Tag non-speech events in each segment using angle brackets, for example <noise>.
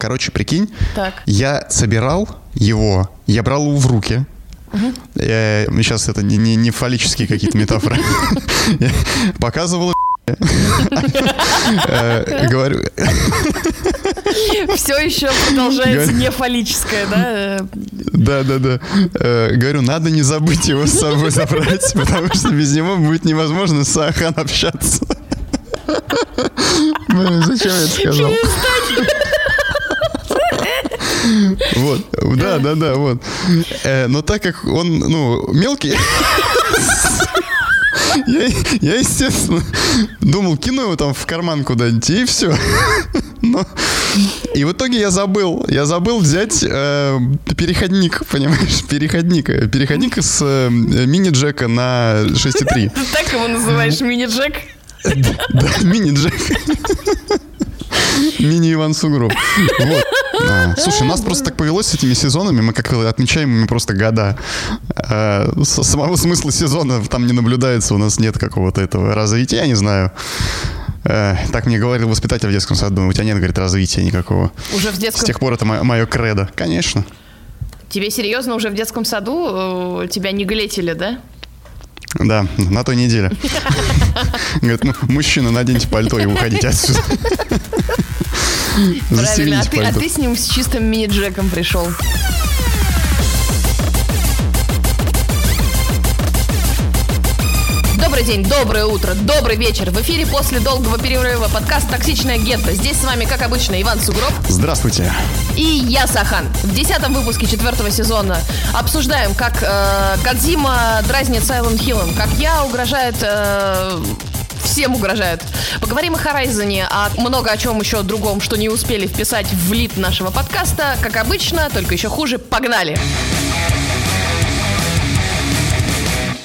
Короче, прикинь, Так. я собирал его, я брал его в руки. Я- сейчас это не, не- не фаллические какие-то метафоры. Показывал Э, Говорю, Все еще продолжается Говорю- не фаллическое, да? да, да, да. Э, Говорю, надо не забыть его с собой забрать, потому что без него будет невозможно с Ахан общаться. Блин, зачем я это сказал? Вот, да, да, да, вот. Э, Но так как он, ну, мелкий, я, я, естественно, думал, кину его там в карман куда-нибудь, и все. Но... И в итоге я забыл. Я забыл взять э, переходник, понимаешь, переходник. э, Переходник с э, мини-джека на 6.3. Ты так его называешь, мини-джек? Да, мини-джек. Мини-Иван Сугроб. Вот. А, Слушай, у нас просто так повелось с этими сезонами, мы как отмечаем ими просто года. А, с- Самого смысла сезона там не наблюдается, у нас нет какого-то этого развития, я не знаю. Э, Так мне говорил воспитатель в детском саду, у тебя нет, говорит, развития никакого. Уже в С детском... тех пор это мое кредо. Конечно. Тебе серьезно уже в детском саду э, тебя не глетили, да? Да, на той неделе. <laughs> Говорит, ну, мужчина, наденьте пальто и уходите отсюда. Правильно, а ты, а ты с ним с чистым мини-джеком пришел. Добрый день, доброе утро, добрый вечер. В эфире после долгого перерыва подкаст «Токсичная гетто». Здесь с вами, как обычно, Иван Сугроб Здравствуйте. и я, Сахан. В десятом выпуске четвертого сезона обсуждаем, как э, Кадзима дразнит Сайлент Хиллом, как я угрожает... э, Всем угрожает. Поговорим о Хорайзоне, а много о чем еще другом, что не успели вписать в лид нашего подкаста. Как обычно, только еще хуже. Погнали!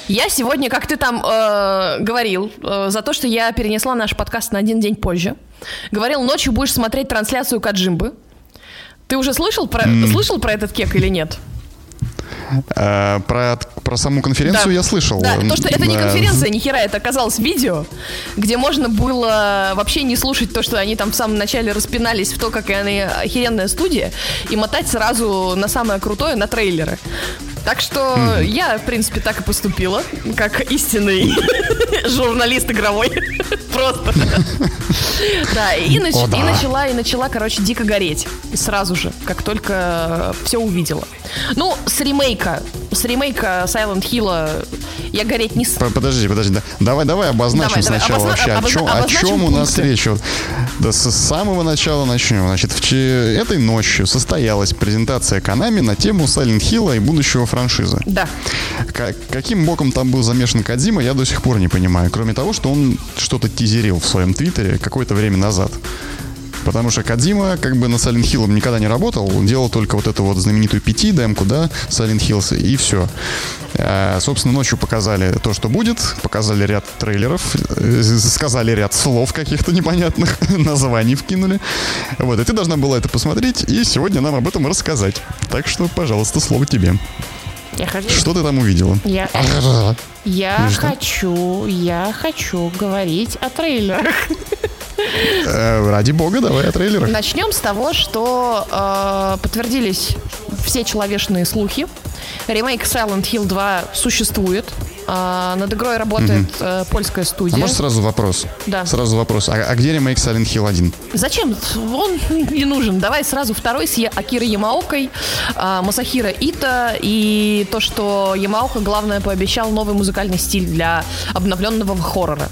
Я сегодня, как ты там э, говорил, э, за то, что я перенесла наш подкаст на один день позже, говорил, ночью будешь смотреть трансляцию Каджимбы. Ты уже слышал про, слышал про этот кек или нет? Э, Про, про саму конференцию Да. я слышал. Да, то, что это не конференция, ни хера, это оказалось видео, где можно было вообще не слушать то, что они там в самом начале распинались в то, какая они охеренная студия, и мотать сразу на самое крутое, на трейлеры. Так что я, в принципе, так и поступила, как истинный <laughs> журналист игровой. <laughs> Просто. <laughs> Да. и начала, и начала, короче, дико гореть. Сразу же, как только все увидела. Ну, с ремейка, с ремейка Silent Hill я гореть не... Подожди, подожди, да. давай, давай обозначим Давай, давай, сначала обозна- вообще, о обозна- чем, о чем у нас речь. Вот. Да, с самого начала начнем. Значит, в че- этой ночью состоялась презентация Konami на тему Silent Hill и будущего франшизы. Да. Ка- каким боком там был замешан Кадзима, я до сих пор не понимаю. Кроме того, что он что-то тизерил в своем твиттере какое-то время назад. Потому что Кадзима как бы на Silent Hill никогда не работал, он делал только вот эту вот знаменитую PT демку, да, Silent Hills, и все. А, собственно, ночью показали то, что будет, показали ряд трейлеров, э, сказали ряд слов каких-то непонятных, <laughs> названий вкинули. Вот, и ты должна была это посмотреть и сегодня нам об этом рассказать. Так что, пожалуйста, слово тебе. Я хочу... Что ты там увидела? Я, <laughs> я хочу, я хочу говорить о трейлерах. <laughs> Э, ради бога, давай о трейлерах. Начнем с того, что э, подтвердились все человечные слухи. Ремейк Silent Hill 2 существует. А, над игрой работает э, польская А студия. может сразу вопрос? Да. Сразу вопрос. А, а где ремейк Silent Hill 1? Зачем? Он не нужен. Давай сразу второй с Акирой Ямаокой, а, Масахира Ита и то, что Ямаока, главное, пообещал новый музыкальный стиль для обновленного хоррора.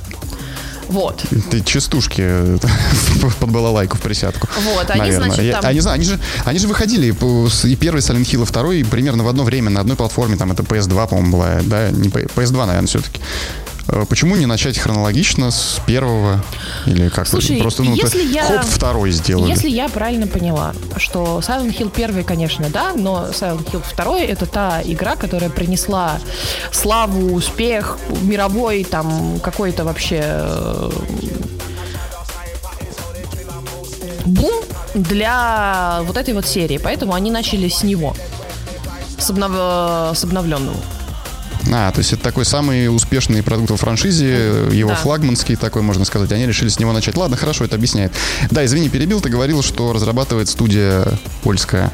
Вот. Ты частушки э, <laughs> под балалайку в присядку. Вот, они, наверное. значит, Я- там- они, зна- они же, они же выходили и первый Silent Hill, и второй примерно в одно время на одной платформе. Там это PS2, по-моему, была. Да, не P- PS2, наверное, все-таки. Почему не начать хронологично с первого? Или как Слушай, просто ну, если я- хоп, второй сделали. Если я правильно поняла, что Silent Hill 1, конечно, да, но Silent Hill 2 это та игра, которая принесла славу, успех мировой, там какой-то вообще э, бум для вот этой вот серии. Поэтому они начали с него, с, обнов- с обновленного. А, то есть это такой самый успешный продукт во франшизе, его Да. флагманский такой, можно сказать. Они решили с него начать. Ладно, хорошо, это объясняет. Да, извини, перебил, ты говорил, что разрабатывает студия польская.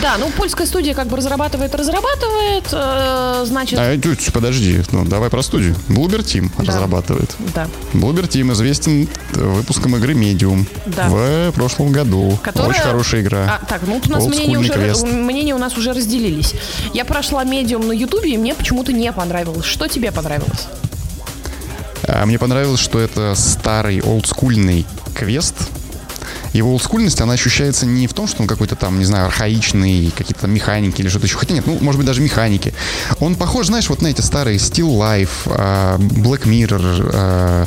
Да, ну польская студия как бы разрабатывает, разрабатывает, э, значит, А, подожди, ну давай про студию. Bloober Team Да. разрабатывает. да. Bloober Team известен выпуском игры Medium Да. в прошлом году. Которая- Очень хорошая игра. А, так, ну у нас мнения уже, мнения у нас уже разделились. Я прошла медиум на Ютубе, и мне почему-то не понравилось. Что тебе понравилось? А Мне понравилось, что это старый олдскульный квест. Его олдскульность, она ощущается не в том, что он какой-то там, не знаю, архаичный, какие-то механики или что-то еще. Хотя нет, ну, может быть, даже механики. Он похож, знаешь, вот на эти старые Still Life, а, Black Mirror, а,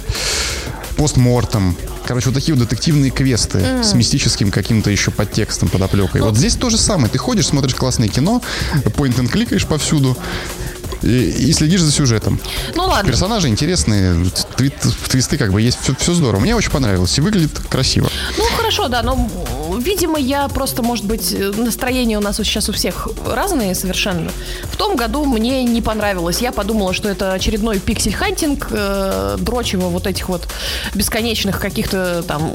Postmortem. Короче, вот такие вот детективные квесты с мистическим каким-то еще подтекстом, подоплекой. Вот здесь то же самое. Ты ходишь, смотришь классное кино, point and кликаешь повсюду и, и следишь за сюжетом. Ну ладно. Персонажи интересные, твит, твисты как бы есть, все, все здорово. Мне очень понравилось и выглядит красиво. Ну хорошо, да, но, видимо, я просто, может быть, настроение у нас сейчас у всех разные совершенно. В том году мне не понравилось. Я подумала, что это очередной пиксель-хантинг, э, дрочево вот этих вот бесконечных каких-то там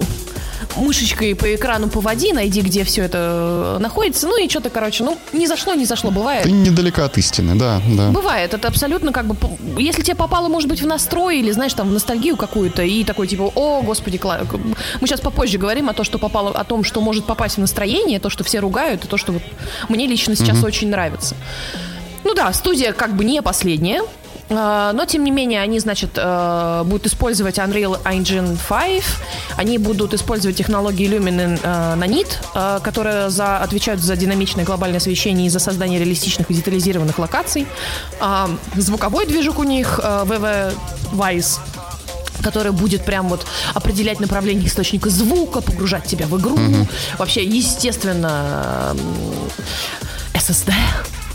мышечкой по экрану поводи, найди, где все это э, находится. Ну и что-то, короче, ну, не зашло, не зашло, бывает. Ты недалека от истины, да, да. Бывает, это абсолютно как бы, если тебе попало, может быть, в настрой или, знаешь, там, в ностальгию какую-то, и такой, типа, о, господи, кла-». мы сейчас попозже говорим о том, что попало, о том, что может попасть в настроение, то, что все ругают, и то, что вот мне лично сейчас очень нравится. Ну да, студия как бы не последняя, но, тем не менее, они, значит, э, будут использовать Unreal Engine 5, они будут использовать технологии Lumen э, Nanit, э, которые за, отвечают за динамичное глобальное освещение и за создание реалистичных и детализированных локаций. А, Звуковой движок у них э, VV Wise который будет прям вот определять направление источника звука, погружать тебя в игру. Вообще, естественно, SSD.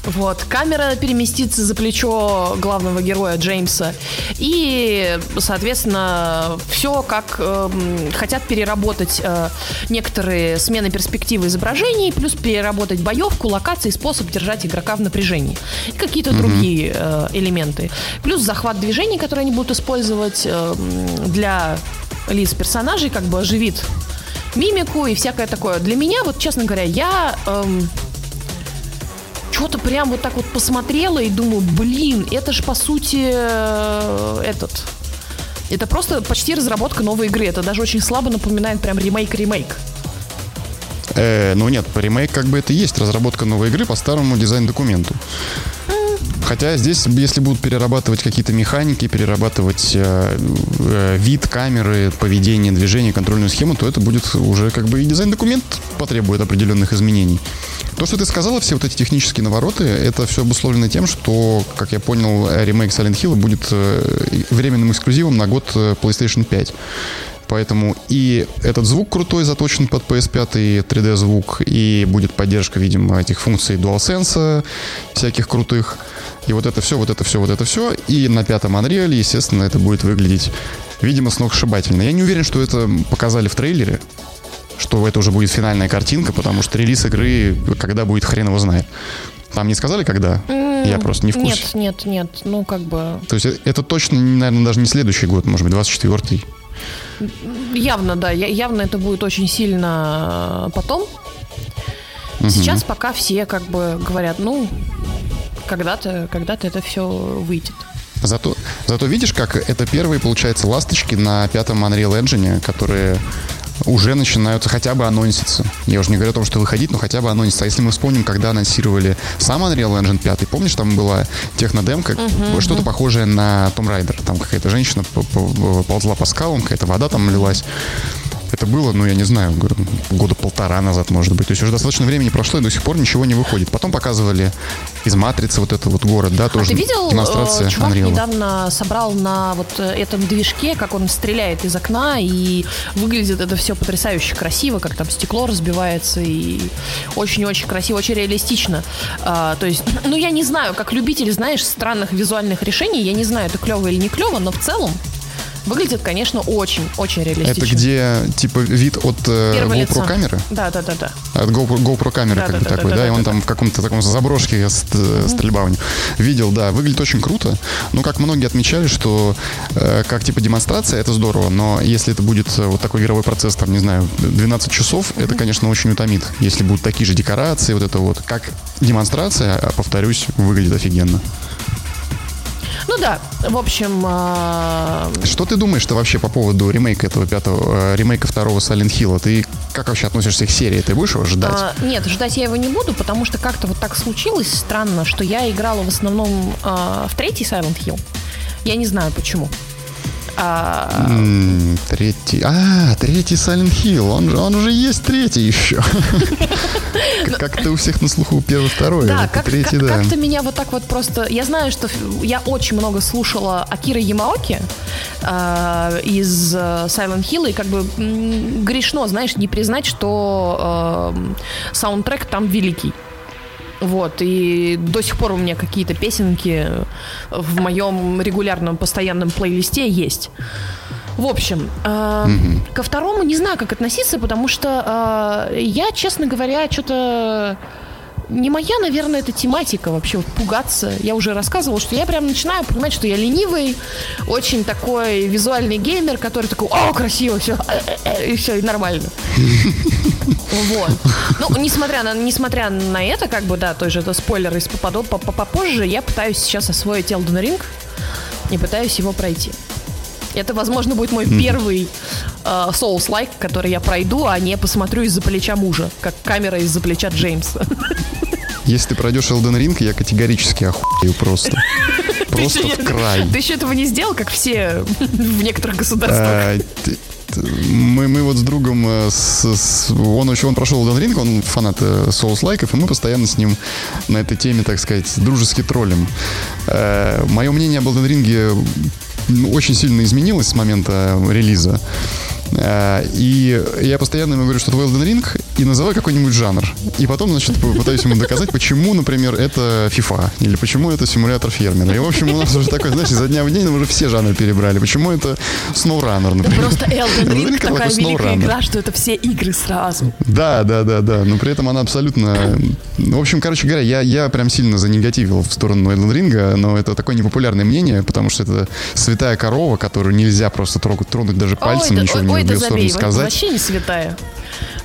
Вот, камера переместится за плечо главного героя Джеймса. И, соответственно, все как эм, хотят переработать э, некоторые смены перспективы изображений, плюс переработать боевку, локации, способ держать игрока в напряжении. И какие-то другие э, элементы. Плюс захват движений, которые они будут использовать э, для лиц персонажей, как бы оживит мимику и всякое такое. Для меня, вот честно говоря, я эм, что-то прям вот так вот посмотрела и думаю, блин, это же по сути э, этот. Это просто почти разработка новой игры. Это даже очень слабо напоминает прям ремейк-ремейк. Э, ну нет, ремейк как бы это и есть разработка новой игры по старому дизайн-документу. Хотя здесь, если будут перерабатывать какие-то механики, перерабатывать э, э, вид камеры, поведение, движение, контрольную схему, то это будет уже как бы и дизайн-документ потребует определенных изменений. То, что ты сказала, все вот эти технические навороты, это все обусловлено тем, что, как я понял, э, ремейк Silent Hill будет э, временным эксклюзивом на год э, PlayStation 5. Поэтому и этот звук крутой, заточен под PS5 3D звук, и будет поддержка, видимо, этих функций DualSense всяких крутых. И вот это все, вот это все, вот это все. И на пятом Unreal, естественно, это будет выглядеть, видимо, сногсшибательно. Я не уверен, что это показали в трейлере, что это уже будет финальная картинка, потому что релиз игры, когда будет, хрен его знает. Там не сказали, когда? Я просто не в курсе. Нет, нет, нет. Ну, как бы. То есть э, это точно, наверное, даже не следующий год, может быть, 24-й. Явно, да. Явно это будет очень сильно э, потом. Сейчас пока все как бы говорят, ну, когда-то, когда-то это все выйдет. Зато, зато видишь, как это первые, получается, ласточки на пятом Unreal Engine, которые уже начинаются хотя бы анонситься. Я уже не говорю о том, что выходить, но хотя бы анонситься. А если мы вспомним, когда анонсировали сам Unreal Engine 5, помнишь, там была технодемка, что-то похожее на Том Райдер. Там какая-то женщина по- по- ползла по скалам, какая-то вода там лилась. Это было, ну, я не знаю, говорю, года полтора назад, может быть. То есть уже достаточно времени прошло, и до сих пор ничего не выходит. Потом показывали из «Матрицы» вот этот вот город, да, А тоже ты видел, демонстрация э, чувак Unreal. недавно собрал на вот этом движке, как он стреляет из окна, и выглядит это все потрясающе красиво, как там стекло разбивается, и очень-очень красиво, очень реалистично. А, то есть, ну, я не знаю, как любитель, знаешь, странных визуальных решений, я не знаю, это клево или не клево, но в целом Выглядит, конечно, очень-очень реалистично. Это где, типа, вид от э, GoPro лицо. камеры? Да, да, да, да. От GoPro, GoPro камеры Да, как да, бы да, такой, да, да, да, и он да, там в каком-то таком заброшке ст- стрельба у него. Видел, да, выглядит очень круто. Ну, как многие отмечали, что э, как типа демонстрация, это здорово, но если это будет э, вот такой игровой процесс, там, не знаю, 12 часов, это, конечно, очень утомит. Если будут такие же декорации, вот это вот. Как демонстрация, а, повторюсь, выглядит офигенно. Ну да, в общем, а, Что ты думаешь-то вообще по поводу ремейка этого пятого, э, ремейка второго Silent Hill? Ты как вообще относишься к серии? Ты будешь его ждать? а, нет, ждать я его не буду, потому что как-то вот так случилось странно, что я играла в основном а, в третий Silent Hill. Я не знаю почему. А, М, Третий. А, третий Silent Hill. Он, же- он уже есть третий еще. <laughs> Как- Как-то у всех на слуху первый, второй. Да, а да. как-то меня вот так вот просто... Я знаю, что я очень много слушала Акира Ямаоки э, из э, Silent Hill, и как бы грешно, знаешь, не признать, что э, саундтрек там великий. Вот, и до сих пор у меня какие-то песенки в моем регулярном постоянном плейлисте есть. В общем, э, ко второму не знаю, как относиться, потому что э, я, честно говоря, что-то не моя, наверное, эта тематика вообще вот пугаться. Я уже рассказывала, что я прям начинаю понимать, что я ленивый, очень такой визуальный геймер, который такой, о, красиво, все, и все, и нормально. Вот. Ну, несмотря на, несмотря на это, как бы, да, тоже это спойлер из попаду попозже, я пытаюсь сейчас освоить Elden Ring и пытаюсь его пройти. Это, возможно, будет мой первый э, Souls-like, который я пройду, а не посмотрю из-за плеча мужа, как камера из-за плеча Джеймса. Если ты пройдешь Elden Ring, я категорически охуею просто. <laughs> Просто в край. Ты еще этого не сделал, как все в некоторых государствах. А, Мы, мы вот с другом, э, с- с- он еще он прошел Elden Ring, он фанат э, Souls-лайков, и мы постоянно с ним на этой теме, так сказать, дружески троллим. Мое мнение об Elden Ring ну, очень сильно изменилось с момента релиза. Э, И я постоянно ему говорю, что твой Elden Ring, и называй какой-нибудь жанр. И потом, значит, пытаюсь ему доказать, почему, например, это FIFA, или почему это симулятор фермера. И, в общем, у нас уже такой, знаешь, изо дня в день мы уже все жанры перебрали. Почему это SnowRunner, например? Просто Elden Ring такая великая игра, что это все игры сразу. Да, да, да, да. Но при этом она абсолютно... В общем, короче говоря, я, я прям сильно занегативил в сторону Элден Ринга, но это такое непопулярное мнение, потому что это святая корова, которую нельзя просто трогать, тронуть даже пальцем, ой, да- ничего ой, в ой, нее да ее сторону забей, сказать. вообще не святая.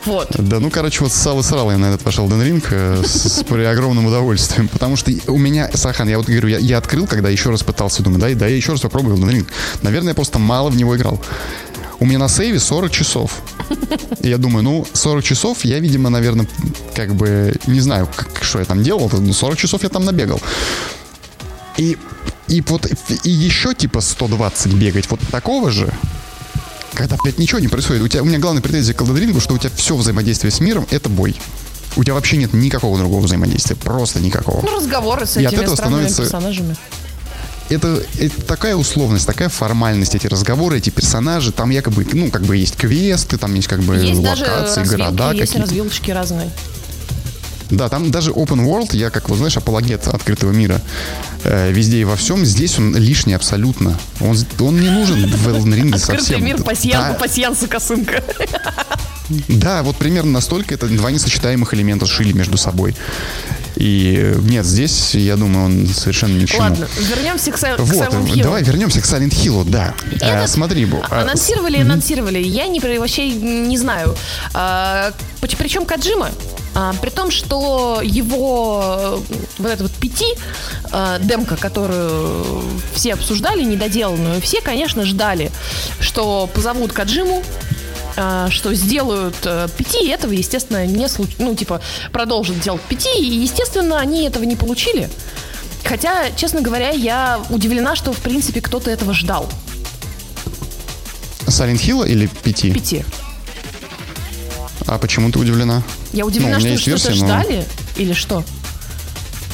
Вот. Да, ну, короче, вот сал и срал я на этот пошел Elden Ring с, при огромным удовольствием. Потому что у меня, Сахан, я вот говорю, я, я открыл, когда еще раз пытался, думаю, да, да, я еще раз попробую Elden Ring. Наверное, я просто мало в него играл. У меня на сейве 40 часов. И я думаю, ну, 40 часов я, видимо, наверное, как бы, не знаю, как, что я там делал, но 40 часов я там набегал. И, и вот, и еще типа 120 бегать вот такого же, когда, блядь, ничего не происходит. У, тебя, у меня главная претензия к Elden Ring, что у тебя все взаимодействие с миром — это бой. У тебя вообще нет никакого другого взаимодействия. Просто никакого. Ну, разговоры с И от этими этого становится- персонажами. Это, это такая условность, такая формальность, эти разговоры, эти персонажи. Там якобы, ну, как бы есть квесты, там есть как бы Есть даже локации, развилки, города есть какие-то. развилочки разные. Да, там даже open world, я как, вот знаешь, апологет открытого мира. Э, везде и во всем. Здесь он лишний абсолютно. Он, он не нужен в Elden Ring Открытый совсем. мир, пасьян, Да, пасьянса косынка. Да, вот примерно настолько это два несочетаемых элемента сшили между собой. И э, нет, здесь, я думаю, он совершенно ни к чему. Ладно, вернемся к, к Вот, Silent Hill. давай вернемся к Silent Hill, да. Это- Э, смотри, Бу, э, Анонсировали, анонсировали. Я не, вообще не знаю. А, причем Каджима, а, при том, что его э, вот это вот пяти э, демка, которую все обсуждали, недоделанную, все, конечно, ждали, что позовут Каджиму, а, что сделают э, пяти, и этого, естественно, не случ... ну, типа, продолжат делать пяти, и, естественно, они этого не получили. Хотя, честно говоря, я удивлена, что, в принципе, кто-то этого ждал. Silent Hill или пяти? Пяти. А почему ты удивлена? Я удивлена, Ну, что что-то версия, но- ждали или что?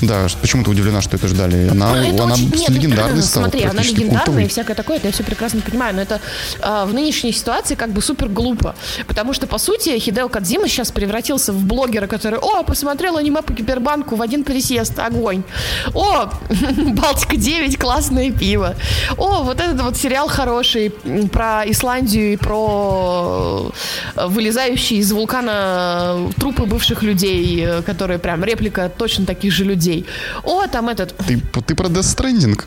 Да, почему ты удивлена, что это ждали? Она, это она очень... Нет, легендарной это, стала. Смотри, она легендарная культовой. и всякое такое, это я все прекрасно понимаю, но это а, в нынешней ситуации как бы супер глупо, потому что, по сути, Хидео Кадзима сейчас превратился в блогера, который, о, посмотрел аниме по Кибербанку в один присест, огонь. О, <laughs> Балтика 9, классное пиво. О, вот этот вот сериал хороший про Исландию и про э, вылезающие из вулкана трупы бывших людей, э, которые прям реплика точно таких же людей. О, там этот... Ты, ты про Death Stranding?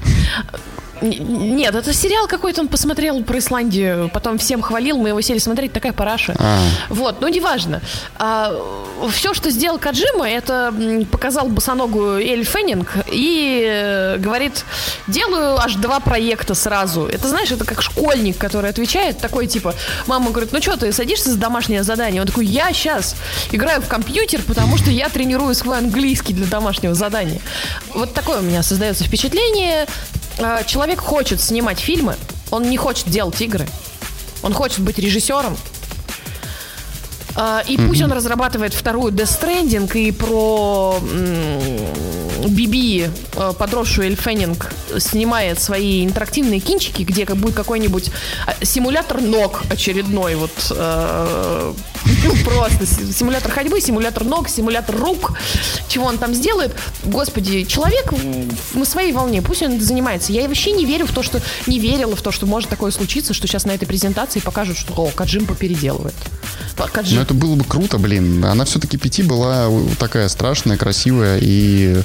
Нет, это сериал какой-то, он посмотрел про Исландию, потом всем хвалил, мы его сели смотреть, такая параша. А. Вот, ну неважно. все, что сделал Каджима, это показал босоногую Эль Феннинг и э, говорит, делаю аж два проекта сразу. Это, знаешь, это как школьник, который отвечает, такой типа, мама говорит, ну что, ты садишься за домашнее задание? Он такой, я сейчас играю в компьютер, потому что я тренирую свой английский для домашнего задания. Вот такое у меня создается впечатление. А, Человек хочет снимать фильмы, он не хочет делать игры. Он хочет быть режиссером. А, И пусть он разрабатывает вторую Death Stranding и про Биби, э, подросшую Эль Феннинг, снимает свои интерактивные кинчики, где как будет какой-нибудь симулятор ног очередной, вот э, просто си- симулятор ходьбы, симулятор ног, симулятор рук, чего он там сделает. Господи, человек на своей волне, пусть он занимается. Я вообще не верю в то, что не верила в то, что может такое случиться, что сейчас на этой презентации покажут, что о, Каджимпа переделывает. Каджим- Ну, это было бы круто, блин. Она все-таки пяти была такая страшная, красивая и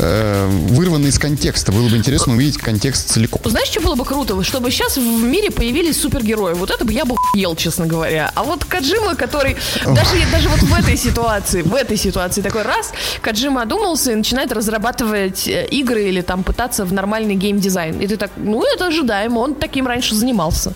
э, вырванная из контекста. Было бы интересно увидеть контекст целиком. Знаешь, что было бы круто? Чтобы сейчас в мире появились супергерои. Вот это бы я бы ел, честно говоря. А вот Каджима, который даже, даже вот в этой ситуации, в этой ситуации такой раз, Каджима одумался и начинает разрабатывать э, игры или там пытаться в нормальный геймдизайн. И ты так, ну это ожидаемо, он таким раньше занимался.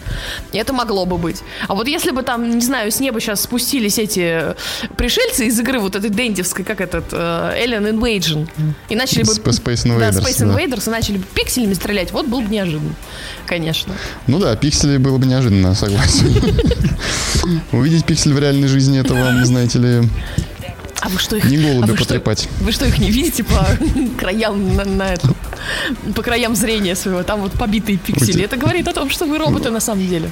И это могло бы быть. А вот если бы там, не знаю, с неба сейчас спустились эти пришельцы из игры вот этой дентевской, как этот, э, Alien Invasion, и начали бы... Sp- Space Да, Invaders, Space да. Invaders, и начали бы пикселями стрелять, вот был бы неожиданно, конечно. Ну да, пиксели было бы неожиданно, согласен. <laughs> Увидеть пиксель в реальной жизни, это вам, знаете ли, А вы что их... не а голубя вы что- потрепать. Вы что, их не видите по <laughs> краям на, на этом, по краям зрения своего? Там вот побитые пиксели. Это говорит о том, что вы роботы на самом деле.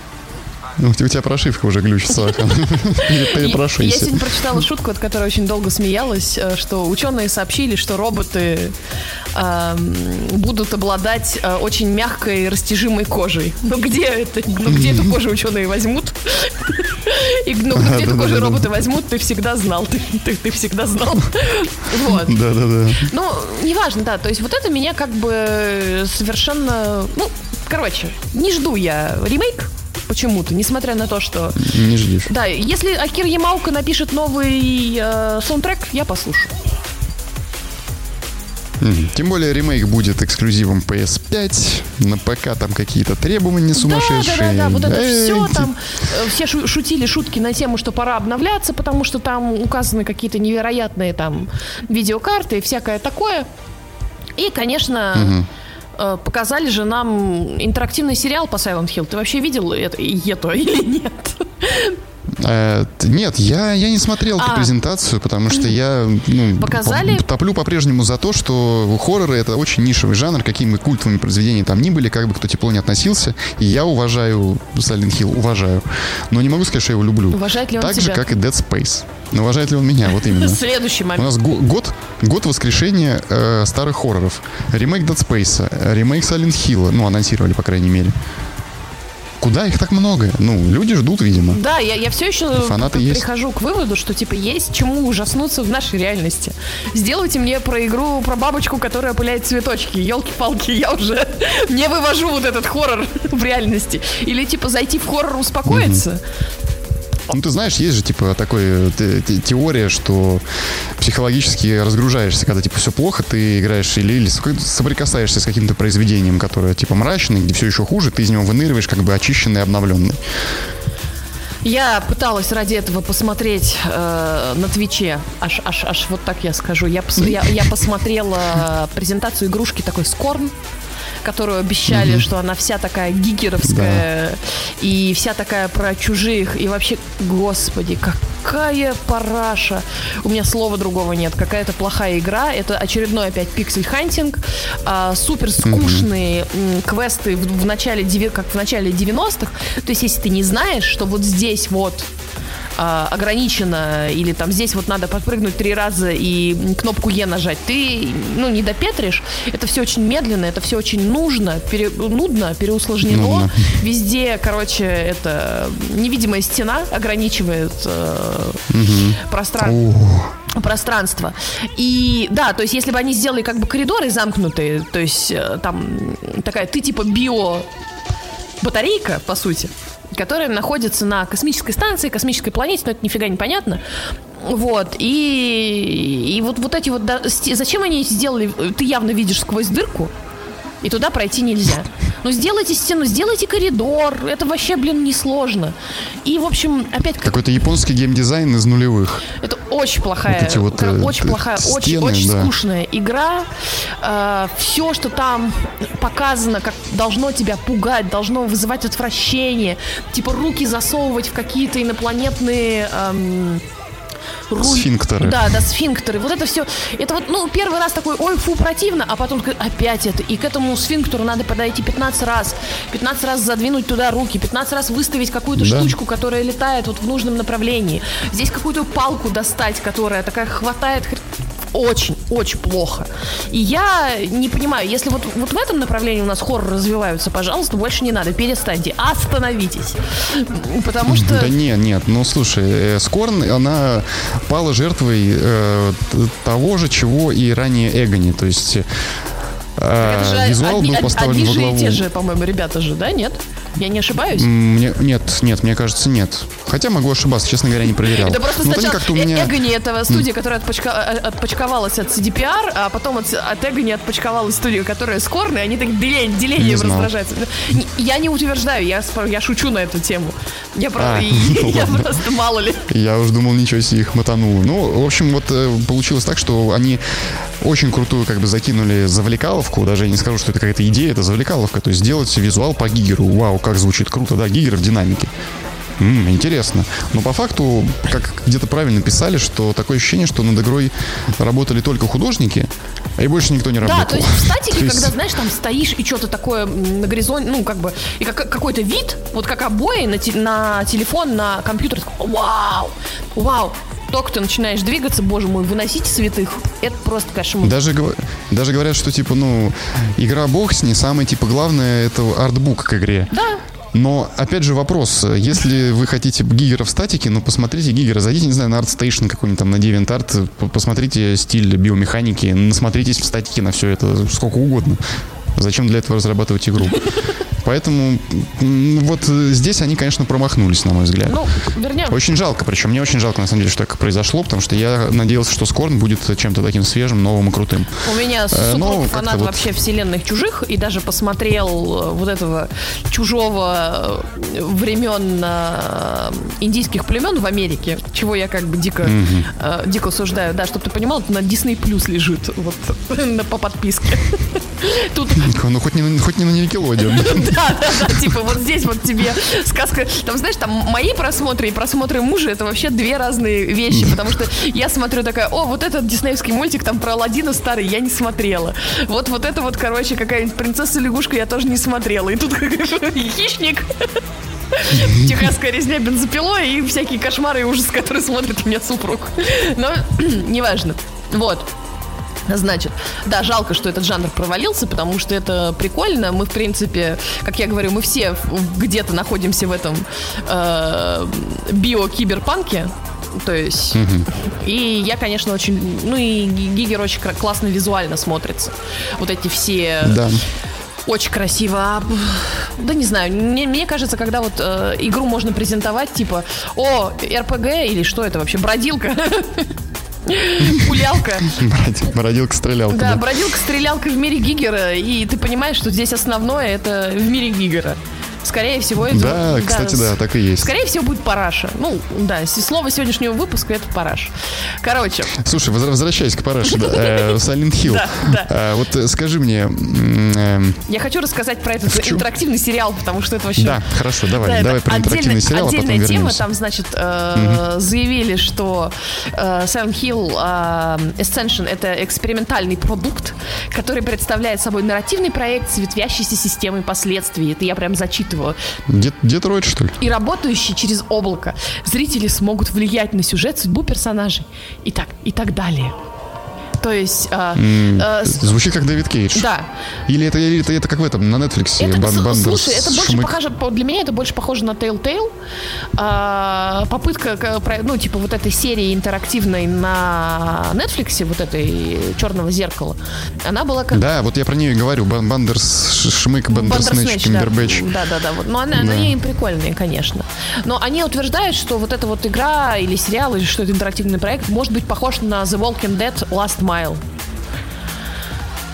Ну, у тебя прошивка уже глючится. И- Я сегодня прочитала шутку, от которой очень долго смеялась, э, что ученые сообщили, что роботы эм, будут обладать э, очень мягкой растяжимой кожей. Но где это? Ну где эту кожу ученые возьмут? <laughs> И ну, где эту кожу роботы возьмут, ты всегда знал. Ты, всегда знал. <laughs> Вот. Да-да-да. Ну, неважно, да. То есть вот это меня как бы совершенно... Ну, короче, не жду я ремейк почему-то, несмотря на то, что... Не ждешь. Да, если Акир Ямаука напишет новый э, саундтрек, я послушаю. Тем более ремейк будет эксклюзивом PS5. На ПК там какие-то требования сумасшедшие. Да, да, да, вот это Эй, все там, э, все шу- шутили шутки на тему, что пора обновляться, потому что там указаны какие-то невероятные там видеокарты и всякое такое. И, конечно, э, показали же нам интерактивный сериал по Silent Hill. Ты вообще видел это, это или <laughs> нет? Э, нет, я, я не смотрел эту А. презентацию, потому что я ну, Показали? по- топлю по-прежнему за то, что хорроры это очень нишевый жанр, какими культовыми произведениями там ни были, как бы кто тепло не относился. И я уважаю Silent Hill, уважаю. Но не могу сказать, что я его люблю. Уважает ли он так тебя? же, как и Dead Space. Но уважает ли он меня? Вот именно. <laughs> Следующий У момент. нас го- год, год воскрешения э, старых хорроров. Ремейк Dead Space, э, ремейк Silent Hill, ну, анонсировали, по крайней мере. Куда их так много? Ну, люди ждут, видимо. Да, я, я все еще Фанаты п- есть. прихожу к выводу, что типа есть чему ужаснуться в нашей реальности. Сделайте мне про игру про бабочку, которая пыляет цветочки. Елки-палки, я уже <laughs> не вывожу вот этот хоррор <laughs> в реальности. Или типа зайти в хоррор успокоиться. Ну, ты знаешь, есть же, типа, такой э, те- те- теория, что психологически разгружаешься, когда, типа, все плохо, ты играешь или, или соприкасаешься с каким-то произведением, которое, типа, мрачное, где все еще хуже, ты из него выныриваешь, как бы очищенный обновленный. Я пыталась ради этого посмотреть э, на Твиче, аж, аж, аж вот так я скажу. Я, пос- я, я посмотрела презентацию игрушки такой Скорн. Которую обещали, что она вся такая гигеровская и вся такая про чужих. И вообще, господи, какая параша. У меня слова другого нет. Какая-то плохая игра. Это очередной опять пиксель-хантинг. А, супер скучные м, квесты в, в начале, как в начале 90-х. То есть, если ты не знаешь, что вот здесь вот а, ограничено, или там здесь вот надо подпрыгнуть три раза и кнопку Е нажать, ты, ну, не допетришь. Это все очень медленно, это все очень нужно, пере, нудно, переусложнено. Нудно. Везде, короче, это невидимая стена ограничивает э, пространство пространство. И да, то есть если бы они сделали как бы коридоры замкнутые, то есть э, там такая, ты типа био батарейка, по сути, которая находится на космической станции, космической планете, но это нифига не понятно. Вот, и, и вот, вот эти вот... зачем они сделали... Ты явно видишь сквозь дырку, и туда пройти нельзя. Ну, сделайте стену, сделайте коридор. Это вообще, блин, несложно. И, в общем, опять как Какой-то японский геймдизайн из нулевых. это очень плохая, Вот вот, э, очень т- плохая, очень, стены, очень да. скучная игра. все, что там показано, как должно тебя пугать, должно вызывать отвращение. Типа руки засовывать в какие-то инопланетные... эм, руль- Сфинктеры. Да, да, сфинктеры. Вот это все. Это вот, ну, первый раз такой, ой, фу, противно, а потом опять это. И к этому сфинктеру надо подойти 15 раз. 15 раз задвинуть туда руки, 15 раз выставить какую-то Да. штучку, которая летает вот в нужном направлении. Здесь какую-то палку достать, которая такая хватает хр- очень, очень плохо. И я не понимаю, если вот, вот в этом направлении у нас хоррор развиваются, пожалуйста, больше не надо, перестаньте, остановитесь. Потому что... Да нет, нет, ну слушай, э, Скорн, она пала жертвой э, того же, чего и ранее Эгони, то есть э, визуал одни, был поставлен одни во же и те же, по-моему, ребята же, да, нет? Я не ошибаюсь? Мне, нет, нет, мне кажется, нет. Хотя могу ошибаться, честно говоря, не проверял. Это просто Но сначала как-то у меня... Э- Эгони это студия, которая отпочка- э, отпочковалась от CDPR, а потом от, от Эгони отпочковалась студия, которая Скорн, и они так делением Не раздражаются. Не- Я не утверждаю, я, я шучу на эту тему. Я, про- А, <laughs> я ладно. просто мало ли. Я уже думал, ничего себе, их мотануло. Ну, в общем, вот э, получилось так, что они очень крутую как бы закинули завлекаловку. Даже я не скажу, что это какая-то идея, это завлекаловка. То есть сделать визуал по гигеру. Вау, как звучит круто, да, гигер в динамике. М, интересно. Но по факту, как где-то правильно писали, что такое ощущение, что над игрой работали только художники, и больше никто не Да, работал. то есть в статике, <laughs> То есть- когда, знаешь, там стоишь и что-то такое на горизонте, ну, как бы, и как, какой-то вид, вот как обои на, те- на телефон, на компьютер, такой, вау, вау. Только ты начинаешь двигаться, боже мой, выносите святых. Это просто кошмар. Даже, даже говорят, что типа, ну, игра бог с ней, самое типа главное это артбук к игре. Да, Но, опять же, вопрос. Если вы хотите гигера в статике, ну, посмотрите гигера. Зайдите, не знаю, на ArtStation какой-нибудь там, на DeviantArt, посмотрите стиль биомеханики, насмотритесь в статике на все это сколько угодно. Зачем для этого разрабатывать игру? Поэтому вот э, здесь они, конечно, промахнулись, на мой взгляд. ну, вернем. Очень жалко, причем мне очень жалко, на самом деле, что так произошло, потому что я надеялся, что Скорн будет чем-то таким свежим, новым и крутым. У меня Э, супруг как-то фанат вот- вообще вселенных чужих и даже посмотрел э, вот этого чужого времен индийских племен в Америке, чего я как бы дико, э, дико осуждаю. Да, чтобы ты понимал, это на Disney Plus лежит вот <laughs> по подписке. <laughs> Тут Ну, хоть не, на- хоть не на Никелодеон. <laughs> да, да, да, типа вот здесь вот тебе сказка, там знаешь, там мои просмотры и просмотры мужа это вообще две разные вещи, потому что я смотрю такая, о, вот этот диснеевский мультик там про Аладдина старый, я не смотрела. Вот вот это вот, короче, какая-нибудь принцесса лягушка я тоже не смотрела. И тут <laughs> хищник. <laughs> Техасская резня бензопилой и всякие кошмары и ужасы, которые смотрит у меня супруг. Но <clears throat> неважно. Вот. <laughs> Значит, да, жалко, что этот жанр провалился, потому что это прикольно. Мы, в принципе, как я говорю, мы все где-то находимся в этом э, био-киберпанке. То есть, и я, конечно, очень, ну и Ги- Гигер очень классно визуально смотрится. Вот эти все Да. очень красиво. А, Да не знаю, мне, мне кажется, когда вот э, игру можно презентовать, типа, о, РПГ или что это вообще, бродилка, <laughs> <laughs> пулялка. Бродил- Бродилка-стрелялка. Да, да. бродилка-стрелялка в мире Гигера, и ты понимаешь, что здесь основное это в мире Гигера. Скорее всего, это... Да, кстати, да, так и есть. Скорее всего, будет параша. Ну, да, слово сегодняшнего выпуска это параш. Короче. Слушай, возвращаясь к параше, да, э, Silent Hill. Да, да. А, вот э, скажи мне... Эм, Я хочу рассказать про этот интерактивный сериал, потому что это вообще... Да, хорошо, давай, давай про интерактивный сериал, а потом тема, там, значит, э, заявили, что Silent Hill Ascension — это экспериментальный продукт, который представляет собой нарративный проект с ветвящейся системой последствий. Это я прям зачитываю. Детройт, что ли? И работающий через облако. Зрители смогут влиять на сюжет, судьбу персонажей. И так, и так далее. То есть... Э, э, Звучит как Дэвид Кейдж. Да. Или это, или это, это как в этом, на Netflix? Это, Бан, слушай, это больше шмык. похоже, для меня это больше похоже на Telltale. Э, попытка, ну, типа вот этой серии интерактивной на Netflix, вот этой «Черного зеркала», она была как... Да, вот я про нее и говорю. Бандерс, Шмык, Бандерснэч, Кимбербэтч. Да, да, да. Вот. Но она, да. они прикольные, конечно. Но они утверждают, что вот эта вот игра или сериал, или что это интерактивный проект, может быть похож на The Walking Dead Last Mile.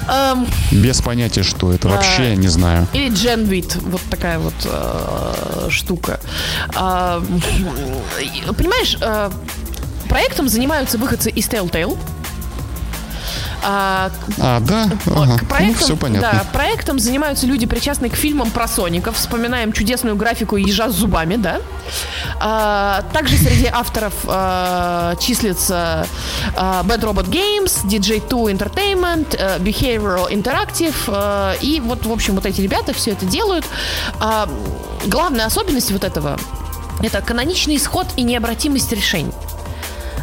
Um, Без понятия, что это. Вообще uh, не знаю. Или Genvit. Вот такая вот uh, штука. Uh, понимаешь, uh, проектом занимаются выходцы из Telltale. А, а да? Ага. К проектам, ну, все понятно. Да, проектом занимаются люди, причастные к фильмам про Соников. Вспоминаем чудесную графику ежа с зубами, да? А, также среди авторов а, числится а, Bad Robot Games, DJ2 Entertainment, а, Behavioral Interactive. А, и вот, в общем, вот эти ребята все это делают. А, главная особенность вот этого это каноничный исход и необратимость решений.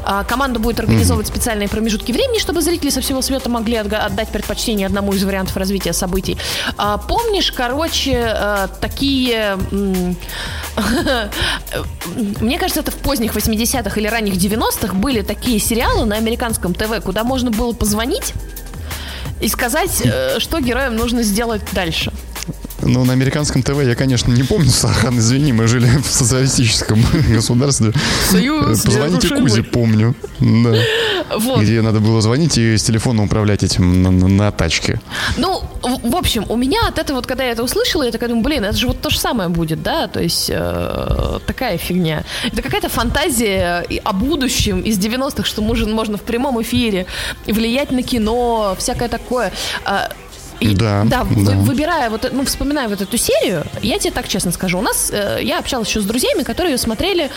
А, команда будет организовывать специальные промежутки времени, чтобы зрители со всего света могли отдать предпочтение одному из вариантов развития событий. А, помнишь, короче, э, такие... <laughs> Мне кажется, это в поздних 80-х или ранних 90-х были такие сериалы на американском ТВ, куда можно было позвонить и сказать, э, что героям нужно сделать дальше. Ну, на американском ТВ я, конечно, не помню, Сахан, извини, мы жили в социалистическом <laughs> государстве. Союз. Позвоните Кузе, помню. Да. Вот. Где надо было звонить и с телефона управлять этим на, на, на тачке. Ну, в общем, у меня от этого, вот когда я это услышала, я такая думаю, блин, это же вот то же самое будет, да, то есть э, такая фигня. Это какая-то фантазия о будущем из 90-х, что можно, можно в прямом эфире влиять на кино, всякое такое. И, да, да, да. выбирая вот, ну, вспоминая вот эту серию, я тебе так честно скажу, у нас, э, я общалась еще с друзьями, которые ее смотрели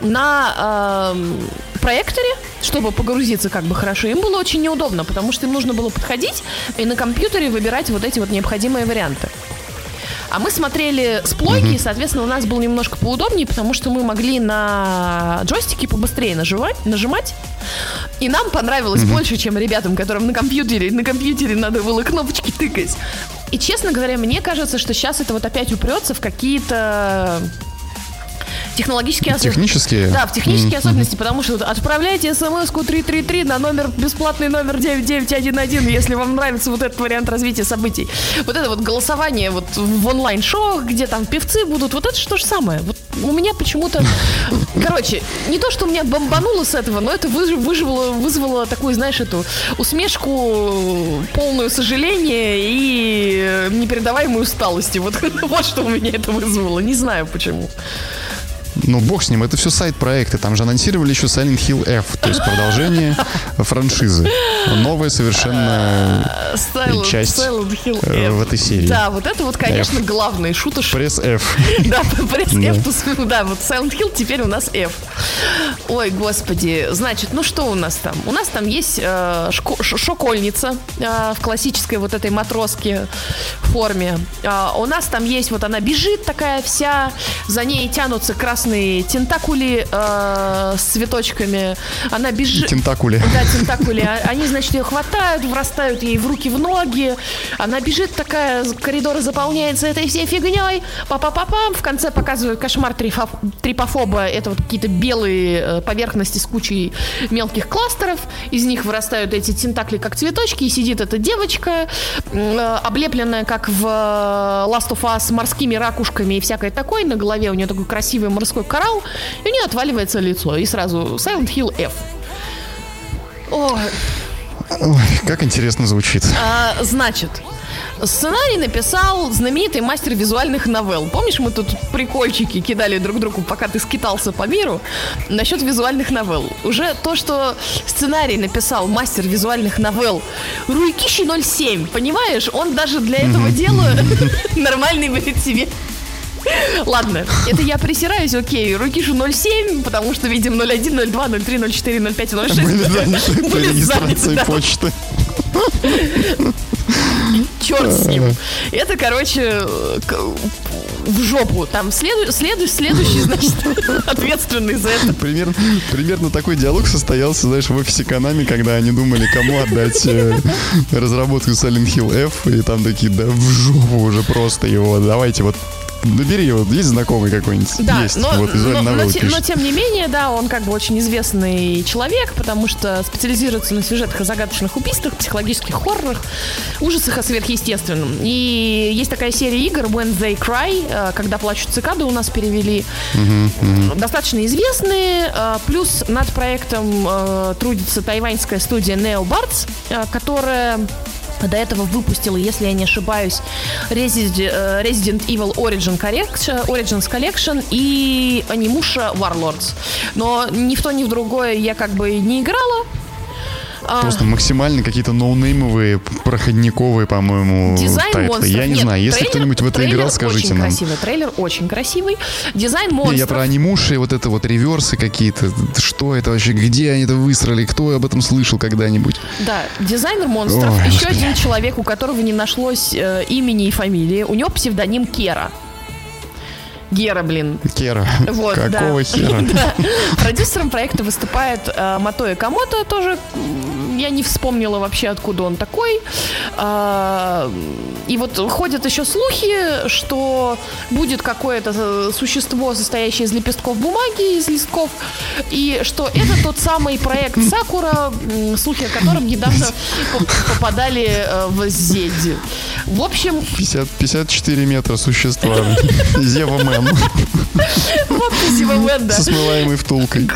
на э, проекторе, чтобы погрузиться как бы хорошо. Им было очень неудобно, потому что им нужно было подходить и на компьютере выбирать вот эти вот необходимые варианты. А мы смотрели с плойки, mm-hmm. соответственно, у нас было немножко поудобнее, потому что мы могли на джойстике побыстрее нажимать, нажимать. И нам понравилось mm-hmm. больше, чем ребятам, которым на компьютере, на компьютере надо было кнопочки тыкать. И, честно говоря, мне кажется, что сейчас это вот опять упрется в какие-то технологические особенности. Технические? Да, в технические mm-hmm. особенности, потому что отправляйте смс-ку 333 на номер, бесплатный номер 9911, если вам нравится вот этот вариант развития событий. Вот это вот голосование вот в онлайн-шоу, где там певцы будут, вот это же то же самое. Вот у меня почему-то... <laughs> Короче, не то, что у меня бомбануло с этого, но это вызвало, вызвало такую, знаешь, эту усмешку, полную сожаления и непередаваемой усталости. Вот, <laughs> вот что у меня это вызвало. Не знаю почему. Ну, бог с ним, это все сайт-проекты. Там же анонсировали еще Silent Hill F, то есть продолжение франшизы. Новая совершенно Silent, часть Silent Hill э, F. в этой серии. Да, вот это вот, конечно, F. главный шуточка. Пресс F. <laughs> Да, пресс F. Да, вот Silent Hill теперь у нас F. Ой, господи. Значит, ну что у нас там? У нас там есть э, шокольница э, в классической вот этой матроске форме. У нас там есть, вот она бежит такая вся, за ней тянутся красные красные тентакули э, с цветочками. Она бежит... Тентакули. Да, тентакули. А, они, значит, ее хватают, врастают ей в руки, в ноги. Она бежит такая, коридор заполняется этой всей фигней. Па-па-па-пам. В конце показывают кошмар трипофоба. Это вот какие-то белые э, поверхности с кучей мелких кластеров. Из них вырастают эти тентакли, как цветочки. И сидит эта девочка, э, облепленная, как в Last of Us, морскими ракушками и всякое такое. На голове у нее такой красивый морской такой коралл, и у нее отваливается лицо. И сразу Silent Hill F. Ой, как интересно звучит. А, значит, Сценарий написал знаменитый мастер визуальных новелл. Помнишь, мы тут прикольчики кидали друг другу, пока ты скитался по миру, насчет визуальных новелл. Уже то, что сценарий написал мастер визуальных новелл Руикиши 07, понимаешь? Он даже для этого дела <laughs> нормальный будет себе Ладно, это я присираюсь, окей. Рукишу 0,7, потому что видим 0,1, 0,2, 0,3, 0,4, 0,5, 0,6. Были заняты по регистрации почты. Черт с ним. Это, короче, в жопу. Там следу, следу, следующий, значит, <laughs> ответственный за это. Примерно, примерно такой диалог состоялся, знаешь, в офисе Konami, когда они думали, кому отдать э, разработку Silent Hill F, и там такие, да в жопу уже просто его, давайте вот набери его, есть знакомый какой-нибудь? Да, есть, но, вот, но, но те- но тем не менее, да, он как бы очень известный человек, потому что специализируется на сюжетах о загадочных убийствах, психологических хоррорах, ужасах о сверхъестественном. И есть такая серия игр When They Cry, э, когда плачут цикады у нас перевели. Достаточно известные. э, Плюс над проектом трудится тайваньская студия NeoBards, э, которая до этого выпустила, если я не ошибаюсь, э, Resident Evil Origin Collection, Origins Collection и Анимуша Warlords. Но ни в то, ни в другое я как бы не играла. А, Просто максимально какие-то ноунеймовые, проходниковые, по-моему, Дизайн тайтлы. монстров. Я не Нет, знаю, если кто-нибудь в это играл, скажите очень нам. красивый. Трейлер очень красивый. Дизайн монстров. я про анимуши, вот это вот реверсы какие-то. Что это вообще? Где они это высрали? Кто об этом слышал когда-нибудь? Да, дизайнер монстров. Еще господи. один человек, у которого не нашлось э, имени и фамилии. У него псевдоним Кера. Гера, блин. Кера. Вот, Какого да. хера? <laughs> Да. Продюсером проекта выступает э, Матоя Камото, тоже я не вспомнила вообще, откуда он такой. А, и вот ходят еще слухи, что будет какое-то э, существо, состоящее из лепестков бумаги, из листков, и что это тот самый проект Сакура, слухи о котором недавно поп- попадали э, в Зедди. В общем, 50, 54 метра существа. Зева Мэн. вот Зимомен, да. Со смываемой втулкой.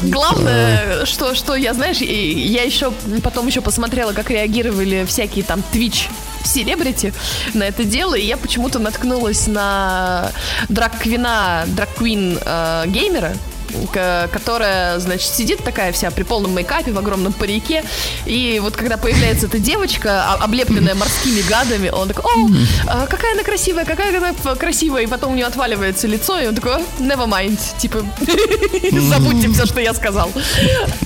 Главное, что, что я, знаешь, я еще потом еще посмотрела, как реагировали всякие там Twitch селебрити на это дело, и я почему-то наткнулась на драг-квина, драг-квин э, геймера, которая, значит, сидит такая вся при полном мейкапе, в огромном парике, и вот когда появляется эта девочка, а- облепленная морскими гадами, он такой, о, а, какая она красивая, какая она красивая, и потом у нее отваливается лицо, и он такой, never mind, типа, <laughs> забудьте все, что я сказал.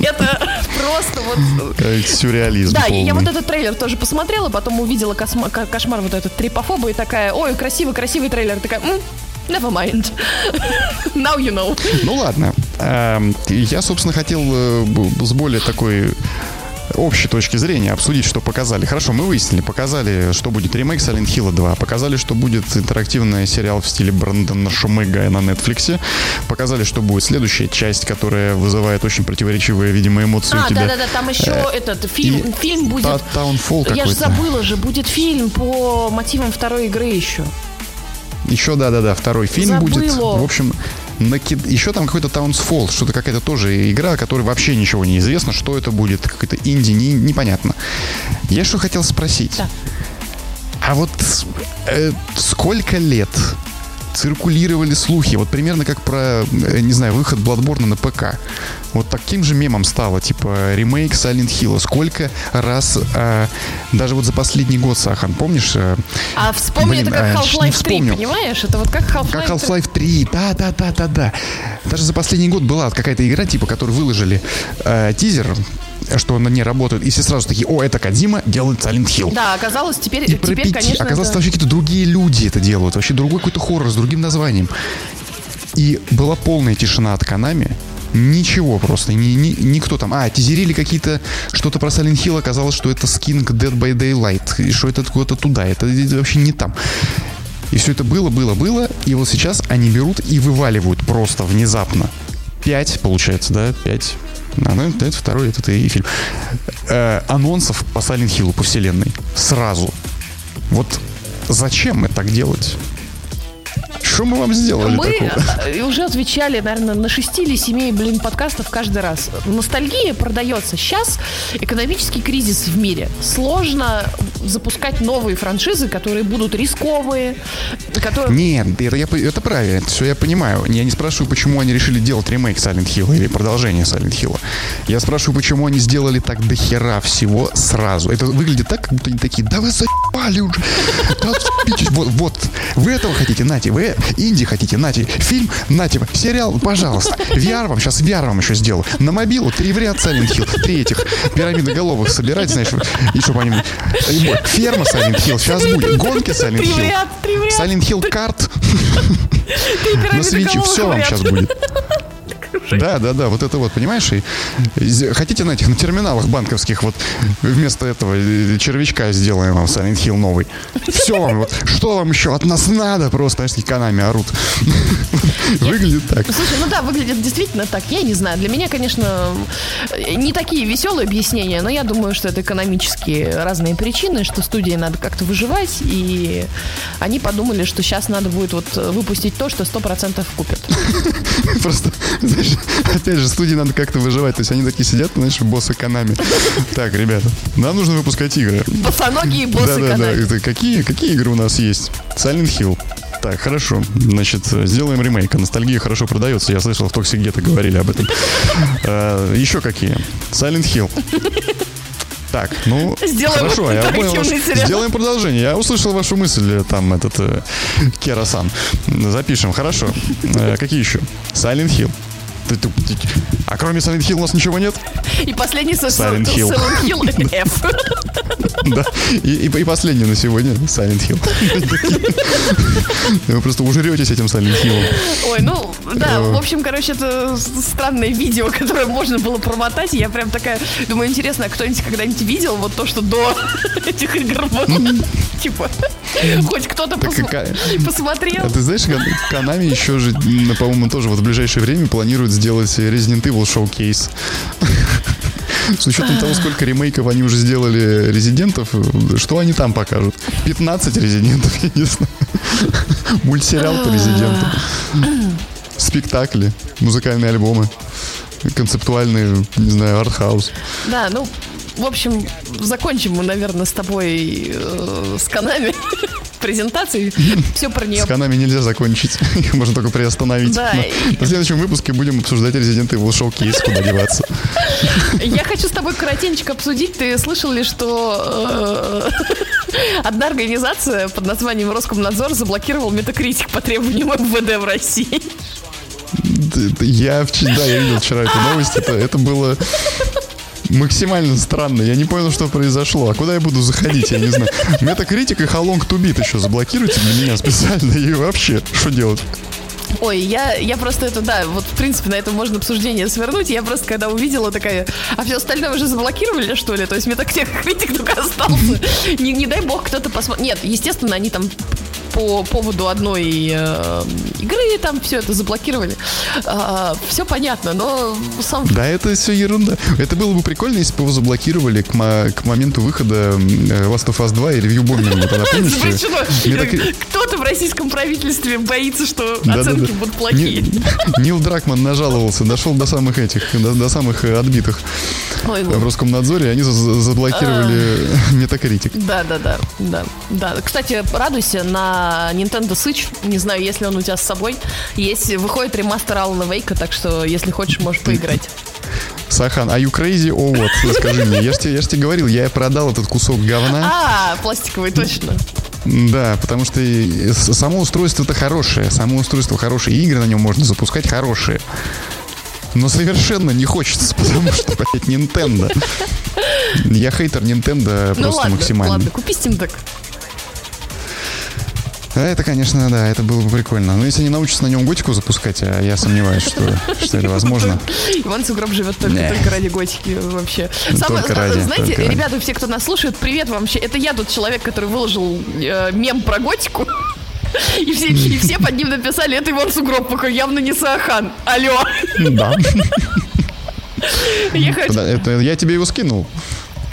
Это просто вот... Сюрреализм Да, я вот этот трейлер тоже посмотрела, потом увидела кошмар вот этот трипофоба и такая, ой, красивый, красивый трейлер, такая, «М, never mind. Now you know. Ну ладно. Эм, Я, собственно, хотел э, с более такой общей точки зрения обсудить, что показали. Хорошо, мы выяснили, показали, что будет ремейк Silent Hill 2, показали, что будет интерактивный сериал в стиле Брэндона Шумега на Netflix, показали, что будет следующая часть, которая вызывает очень противоречивые, видимо, эмоции А, у тебя. да-да-да, там еще этот фильм, и фильм будет... Та- Townfall Я же какой-то. забыла же, будет фильм по мотивам второй игры еще. Еще, да-да-да, второй фильм Забыла. будет. В общем, накид... еще там какой-то Townsfall, что-то какая-то тоже игра, о которой вообще ничего не известно, что это будет, какой-то инди, не- непонятно. Я что хотел спросить. Да. А вот э, сколько лет циркулировали слухи, вот примерно как про, э, не знаю, выход Bloodborne на ПК. Вот таким же мемом стало, типа, ремейк Silent Hill. Сколько раз, э, даже вот за последний год, Сахан, помнишь, э, А вспомни Блин, это как а, Half-Life 3, вспомнил. понимаешь? Это вот как Half-Life как 3. Half-Life 3, да, да, да, да, да. Даже за последний год была какая-то игра, типа, которую выложили э, тизер, что над ней работают, и все сразу такие, о, это Кадима делает Silent Hill. Да, оказалось, теперь, и теперь конечно... Оказалось, это... вообще какие-то другие люди это делают, вообще другой какой-то хоррор с другим названием. И была полная тишина от Канами, Ничего просто, ни, ни, никто там. А, тизерили какие-то, что-то про Silent Hill, оказалось, что это скин Dead by Daylight, и что это куда-то туда, это, это вообще не там. И все это было, было, было, и вот сейчас они берут и вываливают просто внезапно. 5, получается, да? 5 она ну, это второй этот и фильм. Э, анонсов по Silent Hill, по вселенной. Сразу. Вот зачем это так делать? Что мы вам сделали Мы такого? э, уже отвечали, наверное, на 6 или 7, блин, подкастов каждый раз. Ностальгия продается. Сейчас экономический кризис в мире. Сложно запускать новые франшизы, которые будут рисковые, которые... Нет, это, я, это правильно, это все я понимаю. Я не спрашиваю, почему они решили делать ремейк Silent Hill или продолжение Silent Hill. Я спрашиваю, почему они сделали так до хера всего сразу. Это выглядит так, как будто они такие, да вы заебали уже. Да. Вот, вот, вы этого хотите, нате, вы инди хотите, нате, фильм, нате, сериал, пожалуйста. VR вам, сейчас VR вам еще сделаю. На мобилу три в ряд Silent Hill, три этих пирамидоголовых собирать, знаешь, и чтобы они... Ферма Silent Hill, сейчас будет. Гонки Silent Hill. Silent Hill карт на свече, все вам сейчас будет. Да, да, да, вот это вот, понимаешь? И хотите на этих, на терминалах банковских вот вместо этого э, червячка сделаем вам Silent Hill новый. Все вам, вот, что вам еще от нас надо? Просто, знаешь, канами орут. <laughs> Выглядит так. Слушай, ну да, выглядит действительно так. Я не знаю. Для меня, конечно, не такие веселые объяснения, но я думаю, что это экономические разные причины, что студии надо как-то выживать, и они подумали, что сейчас надо будет вот выпустить то, что 100% купят. <laughs> Просто, знаешь, <laughs> опять же, студии надо как-то выживать. То есть они такие сидят, знаешь, боссы Канами. Так, ребята, нам нужно выпускать игры. Босоногие боссы Да-да-да, канале. это какие, какие игры у нас есть? Silent Hill. Так, хорошо. Значит, сделаем ремейк. Ностальгия хорошо продается. Я слышал, в Toxic Ghetto говорили об этом. А, Еще какие? Silent Hill. Так, ну, Сделаем хорошо, я понял. ваш-. Сделаем продолжение. Я услышал вашу мысль, э, там, этот, э, Кера-сан. Запишем, хорошо. Э, какие еще? Silent Hill. А кроме Silent Hill у нас ничего нет? И последний Silent Hill. Silent Hill <laughs> F. Да. И, и, и последний на сегодня Silent Hill. Вы просто ужретесь этим Silent Hill. Ой, ну, да, Э. в общем, короче, это странное видео, которое можно было промотать. Я прям такая, думаю, интересно, а кто-нибудь когда-нибудь видел вот то, что до <laughs> этих игр было? Типа, <laughs> хоть кто-то какая- <laughs> посмотрел. А ты знаешь, Кан- Канами еще же, по-моему, тоже вот в ближайшее время планирует сделать Resident Evil шоу-кейс. <laughs> С учетом того, сколько ремейков они уже сделали резидентов, что они там покажут? 15 резидентов, я не знаю. Мультсериал по резидентам. Спектакли, музыкальные альбомы, концептуальные, не знаю, артхаус. Да, ну, в общем, закончим мы, наверное, с тобой э, с канами <laughs> презентации. Все про нее С Канами нельзя закончить. <laughs> Их можно только приостановить. Да, Но На следующем выпуске будем обсуждать Resident Evil шоу-кейс, куда деваться. <laughs> Я хочу с тобой коротенько обсудить. Ты слышал ли, что э, одна организация под названием Роскомнадзор заблокировал метакритик по требованию МВД в России? Я, да, я видел вчера эту новость. Это, это было максимально странно. Я не понял, что произошло. А куда я буду заходить, я не знаю. Метакритик и Халонг Тубит еще заблокируйте для меня специально. И вообще, что делать? Ой, я, я просто это, да, вот в принципе на этом можно обсуждение свернуть. Я просто когда увидела такая, а все остальное уже заблокировали, что ли? То есть метакритик <laughs> только остался. Не, не дай бог кто-то посмотрит. Нет, естественно, они там по поводу одной э, игры там все это заблокировали. все понятно, но сам Да, это все ерунда. Это было бы прикольно, если бы его заблокировали к, мо- к моменту выхода э, Last of Us 2 и ревью бомбинга. Кто-то в российском правительстве боится, что оценки будут плохие. Ни- Нил Дракман нажаловался, дошел до самых этих, до, самых э, отбитых в. Роскомнадзоре, они за- за- заблокировали <laughs> Метакритик. Да, да, да, да, да. Кстати, радуйся на Nintendo Switch. Не знаю, если он у тебя с собой. Есть, выходит ремастер Алана Вейка, так что, если хочешь, можешь поиграть. Сахан, а you crazy or what? Скажи мне, я же я ж тебе говорил, я продал этот кусок говна. А, пластиковый, точно. Да, потому что само устройство-то хорошее, само устройство хорошее, игры на нем можно запускать хорошие. Но совершенно не хочется, потому что, блядь, Nintendo. Я хейтер Nintendo Ну просто ладно, максимально. ладно, купи Steam Deck. А Это, конечно, да, это было бы прикольно. Но если они научатся на нем готику запускать, а я сомневаюсь, что, что это возможно. Иван Сугроб живет только, Не. только ради готики вообще. Только ради, знаете, только ради. ребята, все, кто нас слушает, привет вам. вообще. Это я тот человек, который выложил э, мем про готику. И все, и все под ним написали, это Иван Сугроб, такой явно не Саахан. Алло. Да. Я хочу... Это я тебе его скинул.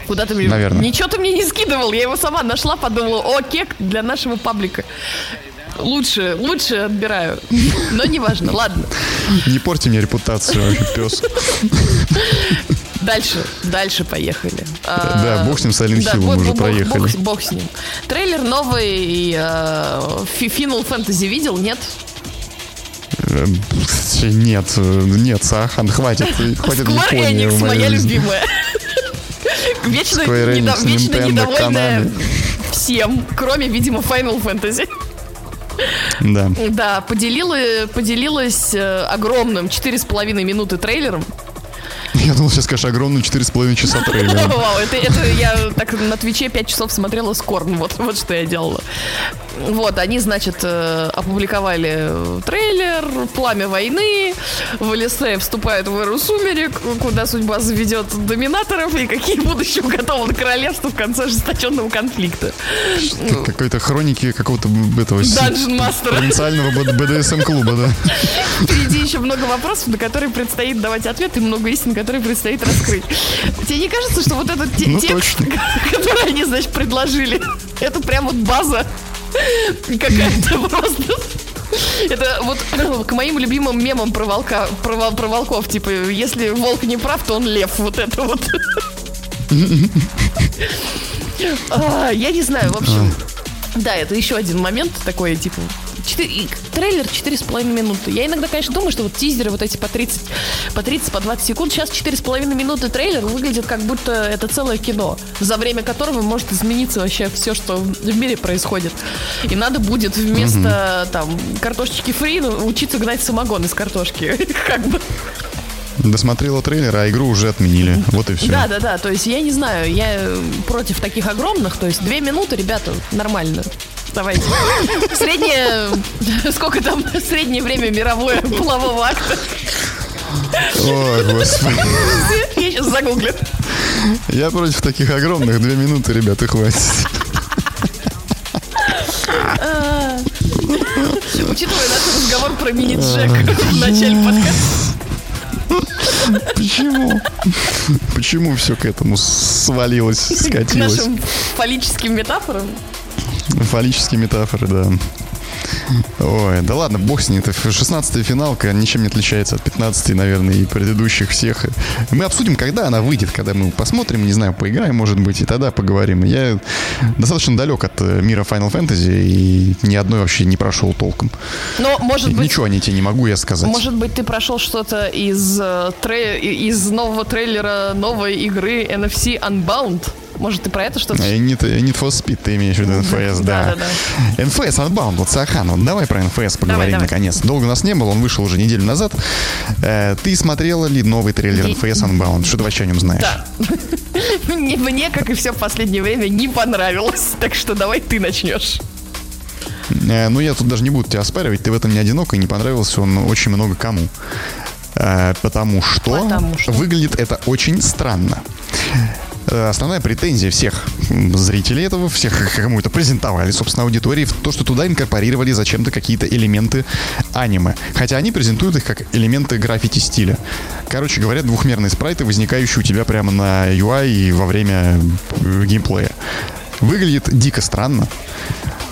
Куда ты мне... Наверное. Ничего ты мне не скидывал, я его сама нашла, подумала, о, кек для нашего паблика. лучше, лучше отбираю. Но неважно, ладно. Не порти мне репутацию, <laughs> пес. Дальше, дальше поехали. Да, бог с ним, Silent Hill мы уже проехали. Бог, с ним. Трейлер новый э, Final Fantasy видел, нет? Э, Нет, э, нет, Сахан, хватит. <laughs> Хватит Square Enix, моя любимая. Вечно, недо- вечно Nintendo, недовольная Konami. всем, кроме, видимо, Final Fantasy. Да. Да, поделила, поделилась э, огромным 4,5 минуты трейлером. Я думал, сейчас скажешь огромную 4,5 часа трейлера. <laughs> Вау, это, это я так на Твиче 5 часов смотрела с Корн. Вот, вот что я делала. Вот, они, значит, э, опубликовали трейлер «Пламя войны», в Элисея вступает в эру сумерек, куда судьба заведет доминаторов и какие будущие уготованы королевства в конце ожесточенного конфликта. Как- Какой-то хроники какого-то этого Dungeon Master. провинциального БДСМ-клуба, да. Впереди еще много вопросов, на которые предстоит давать ответы, и много истин, которые предстоит раскрыть. Тебе не кажется, что вот этот Ну, текст, точно. <laughs> который они, значит, предложили, это прям вот база какая-то просто. Это вот к моим любимым мемам про, волка, про, про волков. Типа, если волк не прав, то он лев. Вот это вот. А, Я не знаю, в общем. Да, это еще один момент такой, типа, четыре- и трейлер 4,5 минуты. Я иногда, конечно, думаю, что вот тизеры вот эти по 30, по 30, по 20 секунд, сейчас 4,5 минуты трейлер выглядит как будто это целое кино, за время которого может измениться вообще все, что в мире происходит. И надо будет вместо там картошечки фри ну, учиться гнать самогон из картошки. <laughs> Как бы. Досмотрела трейлер, а игру уже отменили. Вот и все. Да, да, да. То есть я не знаю, я против таких огромных. То есть две минуты, ребята, нормально. Давайте. Среднее... <laughs> Сколько там среднее время мировое полового акта? Ой, господи. Я сейчас загуглю. Я против таких огромных. Две минуты, ребята, хватит. Учитывая наш разговор про мини-джек в начале подкаста. Почему? Почему все к этому свалилось, К скатилось? нашим фаллическим метафорам. Фаллические метафоры, да. Ой, да ладно, бог с ней. Это 16-я финалка ничем не отличается от 15 наверное, и предыдущих всех. Мы обсудим, когда она выйдет, когда мы посмотрим, не знаю, поиграем, может быть, и тогда поговорим. Я достаточно далек от э, мира Final Fantasy и ни одной вообще не прошел толком. Но, может быть, Ничего о ней тебе не могу я сказать. Может быть, ты прошел что-то из, э, тре- из нового трейлера новой игры NFC Unbound? Может, ты про это что-то... Э, Need, Need for Speed ты имеешь в виду NFS, да. Да-да-да. NFS Unbound, вот Сахан, вот давай про NFS поговорим давай. наконец. Долго нас не было, он вышел уже неделю назад. Э, ты смотрела ли новый трейлер NFS Unbound? Что ты вообще о нем знаешь? Да. <laughs> Мне, как и все в последнее время, не понравилось. Так что давай ты начнешь. Э, ну, я тут даже не буду тебя оспаривать, ты в этом не одинок, и не понравился он очень много кому. Э, потому что, Потому что. выглядит это очень странно. Э, Основная претензия всех зрителей этого, всех, кому это презентовали, собственно, аудитории, в то, что туда инкорпорировали зачем-то какие-то элементы аниме. Хотя они презентуют их как элементы граффити стиля. Короче говоря, двухмерные спрайты, возникающие у тебя прямо на UI и во время э, геймплея. Выглядит дико странно.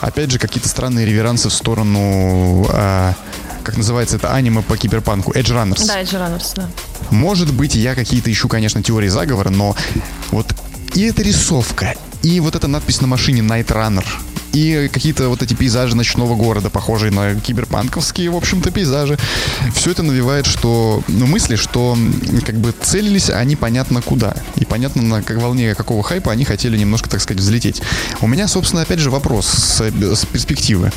Опять же, какие-то странные реверансы в сторону, а, как называется это аниме по киберпанку, Edge Runners. Да, Edge Runners, да. Может быть, я какие-то ищу, конечно, теории заговора, но вот и эта рисовка, и вот эта надпись на машине Night Runner, и какие-то вот эти пейзажи ночного города, похожие на киберпанковские, в общем-то, пейзажи. Все это навевает, что, ну, мысли, что как бы целились они понятно куда. И понятно, на как волне какого хайпа они хотели немножко, так сказать, взлететь. У меня, собственно, опять же вопрос с, с перспективы.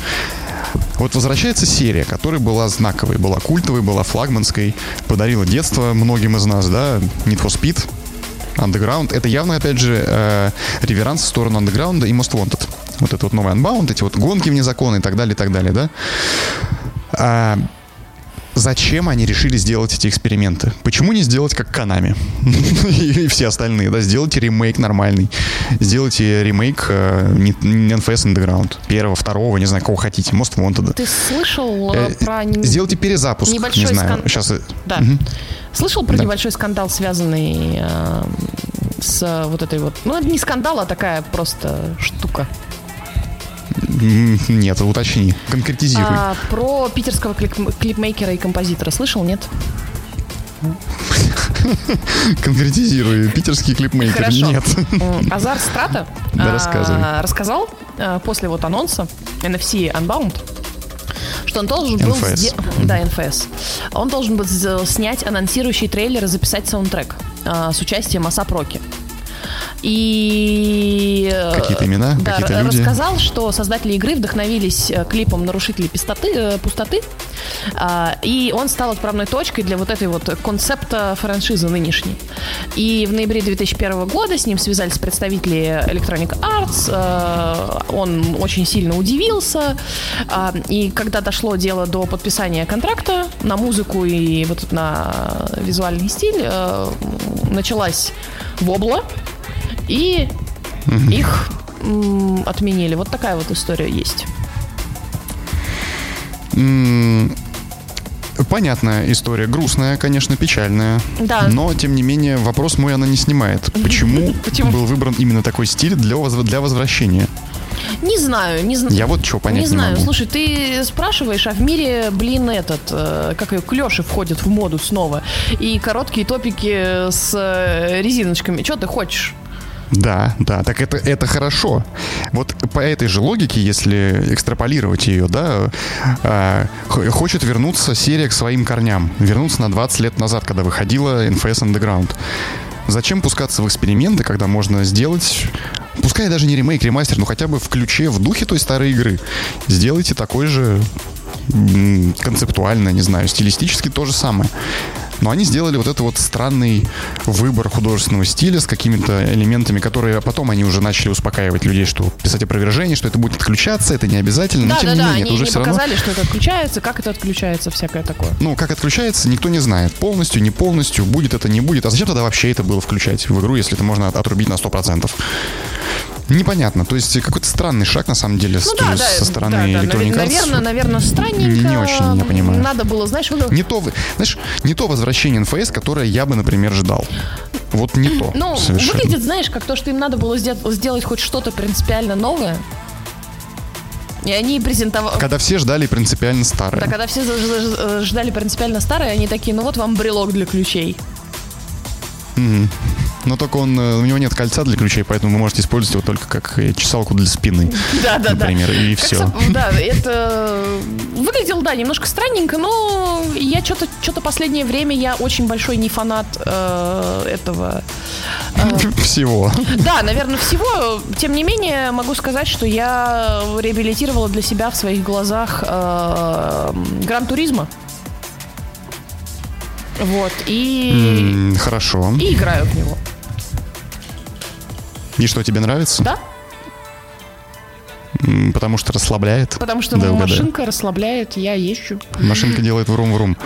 Вот возвращается серия, которая была знаковой, была культовой, была флагманской, подарила детство многим из нас, да, Need for Speed, Underground. Это явно, опять же, э, реверанс в сторону Underground и Most Wanted. Вот это вот новый Unbound, эти вот гонки вне закона и так далее, и так далее, да. А, зачем они решили сделать эти эксперименты? Почему не сделать как Канами <laughs> и все остальные, да? Сделайте ремейк нормальный. Сделайте ремейк э, не, не NFS Underground. Первого, второго, не знаю, кого хотите. Most Wanted. Ты слышал э, Э, про... Сделайте перезапуск. Небольшой не знаю. скан- Сейчас. Да. Слышал про Да. небольшой скандал, связанный э, с вот этой вот... Ну, это не скандал, а такая просто штука. Нет, уточни, конкретизируй. А, про питерского клип- клипмейкера и композитора слышал, нет? Конкретизируй. Питерский клипмейкер. Хорошо. Нет. Азар Страта Да, а, рассказывай. рассказал а, после вот анонса NFC Unbound, что он должен был... Сде- Да, NFS. Он должен был снять анонсирующий трейлер и записать саундтрек а, с участием Асап Роки. И... э, Какие-то имена, да, какие-то люди. рассказал, что создатели игры вдохновились э, клипом «Нарушители пустоты», э, пустоты а, и он стал отправной точкой для вот этой вот концепта франшизы нынешней. И в ноябре 2001 года с ним связались представители Electronic Arts, он очень сильно удивился, а, и когда дошло дело до подписания контракта на музыку и вот на визуальный стиль, началась вобла, и их м, отменили. Вот такая вот история есть. Понятная история, грустная, конечно, печальная. Да. Но, тем не менее, вопрос мой она не снимает. Почему, <laughs> Почему? был выбран именно такой стиль для, возв- для возвращения? Не знаю, не знаю. Я вот чего понять не не, знаю, могу. слушай, ты спрашиваешь, а в мире, блин, этот, э, как ее, клеши входят в моду снова. И короткие топики с э, резиночками. Что ты хочешь? Да, да, так это, это хорошо. Вот по этой же логике, если экстраполировать ее, да, х- хочет вернуться серия к своим корням. Вернуться на 20 лет назад, когда выходила NFS Underground. Зачем пускаться в эксперименты, когда можно сделать, пускай даже не ремейк, ремастер, но хотя бы в ключе, в духе той старой игры. Сделайте такой же концептуально, не знаю, стилистически то же самое. Но они сделали вот это вот странный выбор художественного стиля с какими-то элементами, которые потом они уже начали успокаивать людей, что писать опровержение, что это будет отключаться, это не обязательно. Но да, тем да, не да, менее, они это уже не все равно показали, что это отключается, как это отключается, всякое такое. ну, как отключается, никто не знает. Полностью, не полностью, будет это, не будет. А зачем тогда вообще это было включать в игру, если это можно от- отрубить на 100%? Непонятно. То есть какой-то странный шаг, на самом деле, с- Ну да, да, со стороны да, да, Electronic наверное, наверное, странненько. Не- не очень, я понимаю. Надо было, знаешь, вы- Не то, знаешь, не то возвращение NFS, которое я бы, например, ждал. Вот не то. Ну, совершенно. выглядит, знаешь, как то, что им надо было сделать, сделать хоть что-то принципиально новое. И они презентовали... Когда все ждали принципиально старое. Да, когда все ждали принципиально старые, они такие, ну вот вам брелок для ключей. Но только он, э, у него нет кольца для ключей, поэтому вы можете использовать его только как э, чесалку для спины. <laughs> Да, да, да. Например, и Как все. Да, <laughs> это выглядело, да, немножко странненько, но я что-то что-то последнее время я очень большой не фанат э, этого. <laughs> Всего. Да, наверное, всего. Тем не менее, могу сказать, что я реабилитировала для себя в своих глазах э, Гран Туризма. Вот, и, М, Хорошо. и играю в него. И что, тебе нравится? Да, Потому что расслабляет. потому что Да, угадаю. машинка расслабляет, я езжу. Машинка делает врум-врум.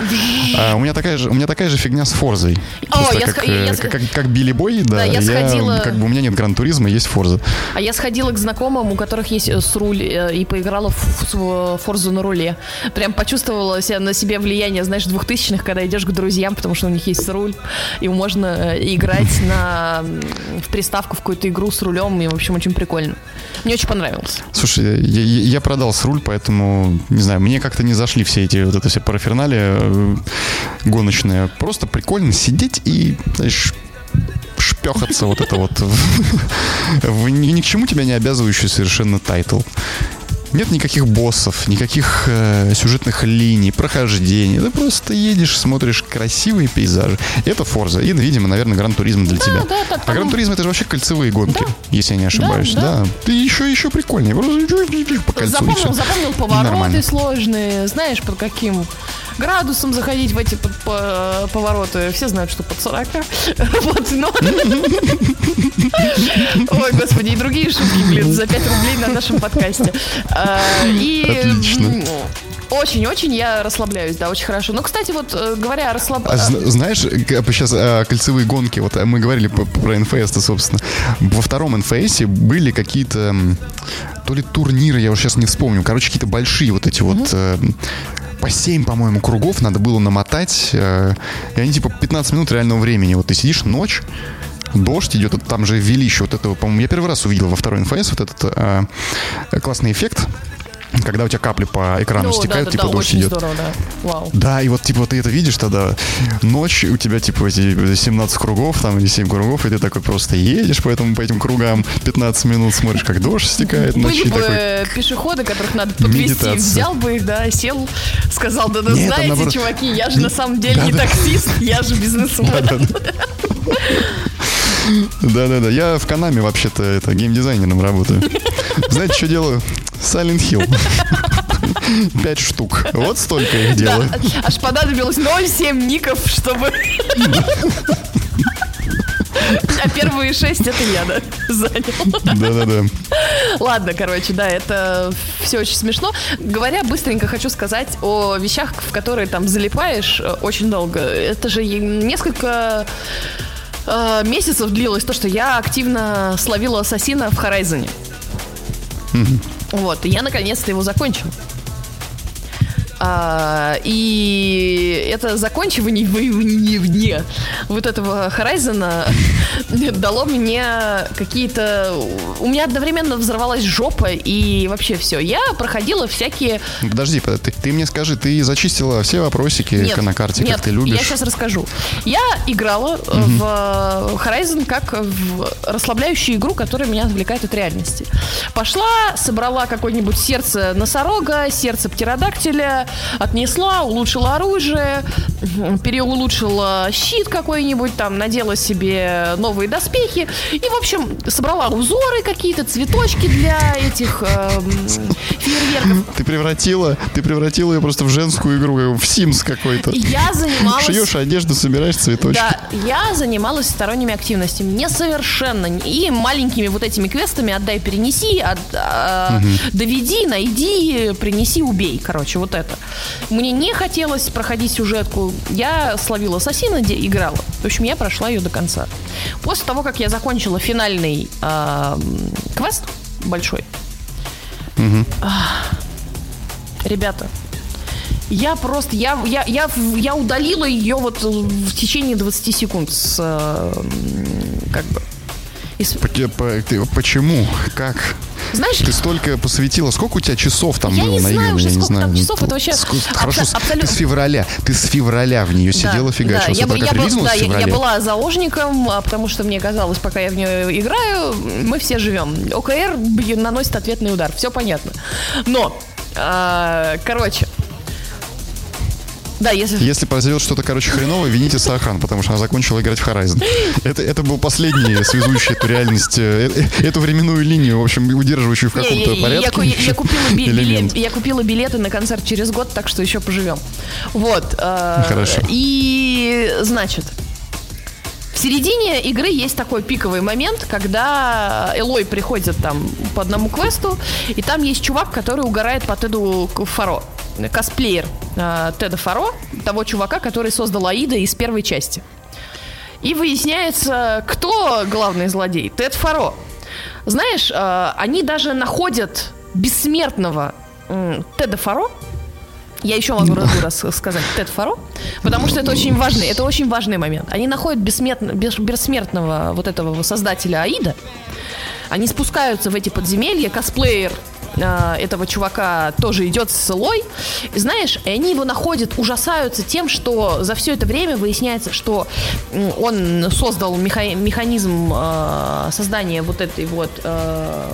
А, у, меня такая же, у меня такая же фигня с Форзой. О, я как, я э, сх- как, как- как Билли Бой, да, Да, я сходила- как бы у меня нет Гран-туризма, есть Форза. А я сходила к знакомым, у которых есть э, с руль, э, и поиграла в, форзу на руле. Прям почувствовала себя на себе влияние, знаешь, двухтысячных, когда идешь к друзьям, потому что у них есть руль, и можно э, играть на, в приставку в какую-то игру с рулем, и, в общем, очень прикольно. Мне очень понравилось. Слушай, я, я- продал с руль, поэтому, не знаю, мне как-то не зашли все эти вот это все параферналия э, гоночные. Просто прикольно сидеть и, знаешь, шпехаться вот это вот <laughs> ни к чему тебя не обязывающий совершенно тайтл. Нет никаких боссов, никаких э, сюжетных линий, прохождений. Ты просто едешь, смотришь красивые пейзажи. Это Forza. И, видимо, наверное, Gran Turismo для тебя. да, да, а там- Gran Turismo это же вообще кольцевые гонки, Да. если я не ошибаюсь. да. Да, Ты еще, еще прикольнее. Просто по кольцу Запомнил, запомнил повороты сложные, знаешь, под каким градусом заходить в эти под- по- повороты. Все знают, что под 40. <laughs> Вот, но... <laughs> Ой, господи, и другие шутки, блин, за 5 рублей на нашем подкасте. А, И... Отлично. Очень-очень я расслабляюсь, да, очень хорошо. Ну, кстати, вот э, говоря о А расслаблении... зна- знаешь, сейчас кольцевые гонки, вот а мы говорили по- про НФС-то, собственно. Во втором НФСе были какие-то то ли турниры, я уже сейчас не вспомню, короче, какие-то большие вот эти вот э, по 7, по-моему, кругов надо было намотать, э, и они типа 15 минут реального времени. Вот ты сидишь ночь, дождь идет, там же ввели еще вот этого, по-моему, я первый раз увидел во второй НФС вот этот э, классный эффект, когда у тебя капли по экрану Ну, стекают, да, да, типа да, дождь очень идет. здорово, да. Вау. Да, и вот типа ты это видишь тогда, ночь, у тебя типа эти 17 кругов там или 7 кругов, и ты такой просто едешь по, этому, по этим кругам 15 минут, смотришь, как дождь стекает Были ночи. бы такой, пешеходы, которых надо подвести, Медитация. взял бы их, да, сел, сказал, да, да, Нет, знаете, наоборот- чуваки, я же на самом деле не Да-да. таксист, я же бизнесмен. <laughs> <laughs> Да-да-да, я в Канаме вообще-то это геймдизайнером работаю. <laughs> Знаете, что делаю? Silent Hill. <laughs> Пять штук. Вот столько их Да, делаю. аж понадобилось 0,7 ников, чтобы... А первые шесть это я, да, занял. Да-да-да. Ладно, короче, да, это все очень смешно. Говоря быстренько, хочу сказать о вещах, в которые там залипаешь э, очень долго. Это же несколько э, месяцев длилось то, что я активно словила ассасина в Хорайзоне. Вот, и я наконец-то его закончил. А, и это закончивание вне вот этого Хорайзена <laughs> дало мне какие-то... У меня одновременно взорвалась жопа и вообще все. Я проходила всякие... Подожди, под- ты, ты мне скажи, ты зачистила все вопросики Нет, на карте, нет, как ты любишь? я сейчас расскажу. Я играла э, в э, Horizon как в расслабляющую игру, которая меня отвлекает от реальности. Пошла, собрала какое-нибудь сердце носорога, сердце птеродактиля, отнесла, улучшила оружие, переулучшила щит какой-нибудь, там, надела себе новые доспехи. И, в общем, собрала узоры какие-то, цветочки для этих эм, фейерверков. Ты превратила, ты превратила ее просто в женскую игру, в Sims какой-то. Я занималась... Шьешь одежду, собираешь цветочки. Да, я занималась сторонними активностями. Мне совершенно... не- И маленькими вот этими квестами отдай, перенеси, от- а, доведи, найди, принеси, убей. Короче, вот это. Мне не хотелось проходить сюжетку. Я словила ассасина, где играла. В общем, я прошла ее до конца. После того, как я закончила финальный м, квест большой, ах, ребята, я просто, я, я, я, я удалила ее вот в течение 20 секунд с, э, как бы, Почему? Как? знаешь, Ты столько посвятила. Сколько у тебя часов там Я было не на знаю Юне? уже, Я не знаю. там часов, это вообще Ск- абсо- Хорошо, абсолютно- ты с февраля. Ты с февраля в нее сидела, фигачила. я, бы- Смотри, я, бы- релизнулась да, я, я была заложником, а, потому что мне казалось, пока я в нее играю, мы все живем. ОКР наносит ответный удар, все понятно. Но, а, короче, да, если... Если произойдет что-то, короче, хреновое, вините Сахан, потому что она закончила играть в Horizon. Это, это был последний связующий эту реальность, э, э, эту временную линию, в общем, удерживающую в каком-то я- порядке. я- я <laughs> купила би- билет- я купила билеты на концерт через год, так что еще поживем. Вот. э, Хорошо. И, значит, в середине игры есть такой пиковый момент, когда Элой приходит там по одному квесту, и там есть чувак, который угорает по Теду Фаро. Косплеер э, Теда Фаро, того чувака, который создал Аида из первой части. И выясняется, кто главный злодей. Тед Фаро. Знаешь, э, они даже находят бессмертного Теда Фаро. Я еще могу раз, раз сказать Тед Фаро, потому что это очень важный, это очень важный момент. Они находят бессмертно- бес- бессмертного вот этого создателя Аида. Они спускаются в эти подземелья, косплеер э, этого чувака тоже идет с Лой. И знаешь, и они его находят, ужасаются тем, что за все это время выясняется, что он создал меха- механизм э, создания вот этой вот э,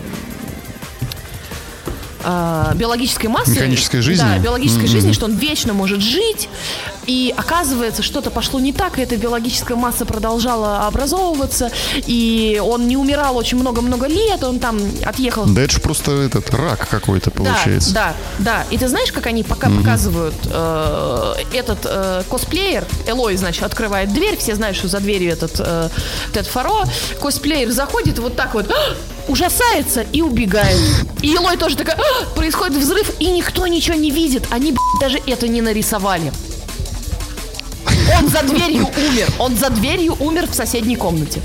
э, биологической массы. Механической жизни? Да, биологической Мгм. жизни, что он вечно может жить. И оказывается, что-то пошло не так, и эта биологическая масса продолжала образовываться, и он не умирал очень много-много лет, он там отъехал Да это же просто этот рак какой-то получается. да, да, да. И ты знаешь, как они пока показывают э, этот э, косплеер, Элой, значит, открывает дверь, все знают, что за дверью этот э, Тед Фаро, косплеер заходит вот так вот! Ужасается и убегает. И Элой тоже такая, «А!» происходит взрыв, и никто ничего не видит. Они, б***ь, даже это не нарисовали. Он за дверью умер. Он за дверью умер в соседней комнате.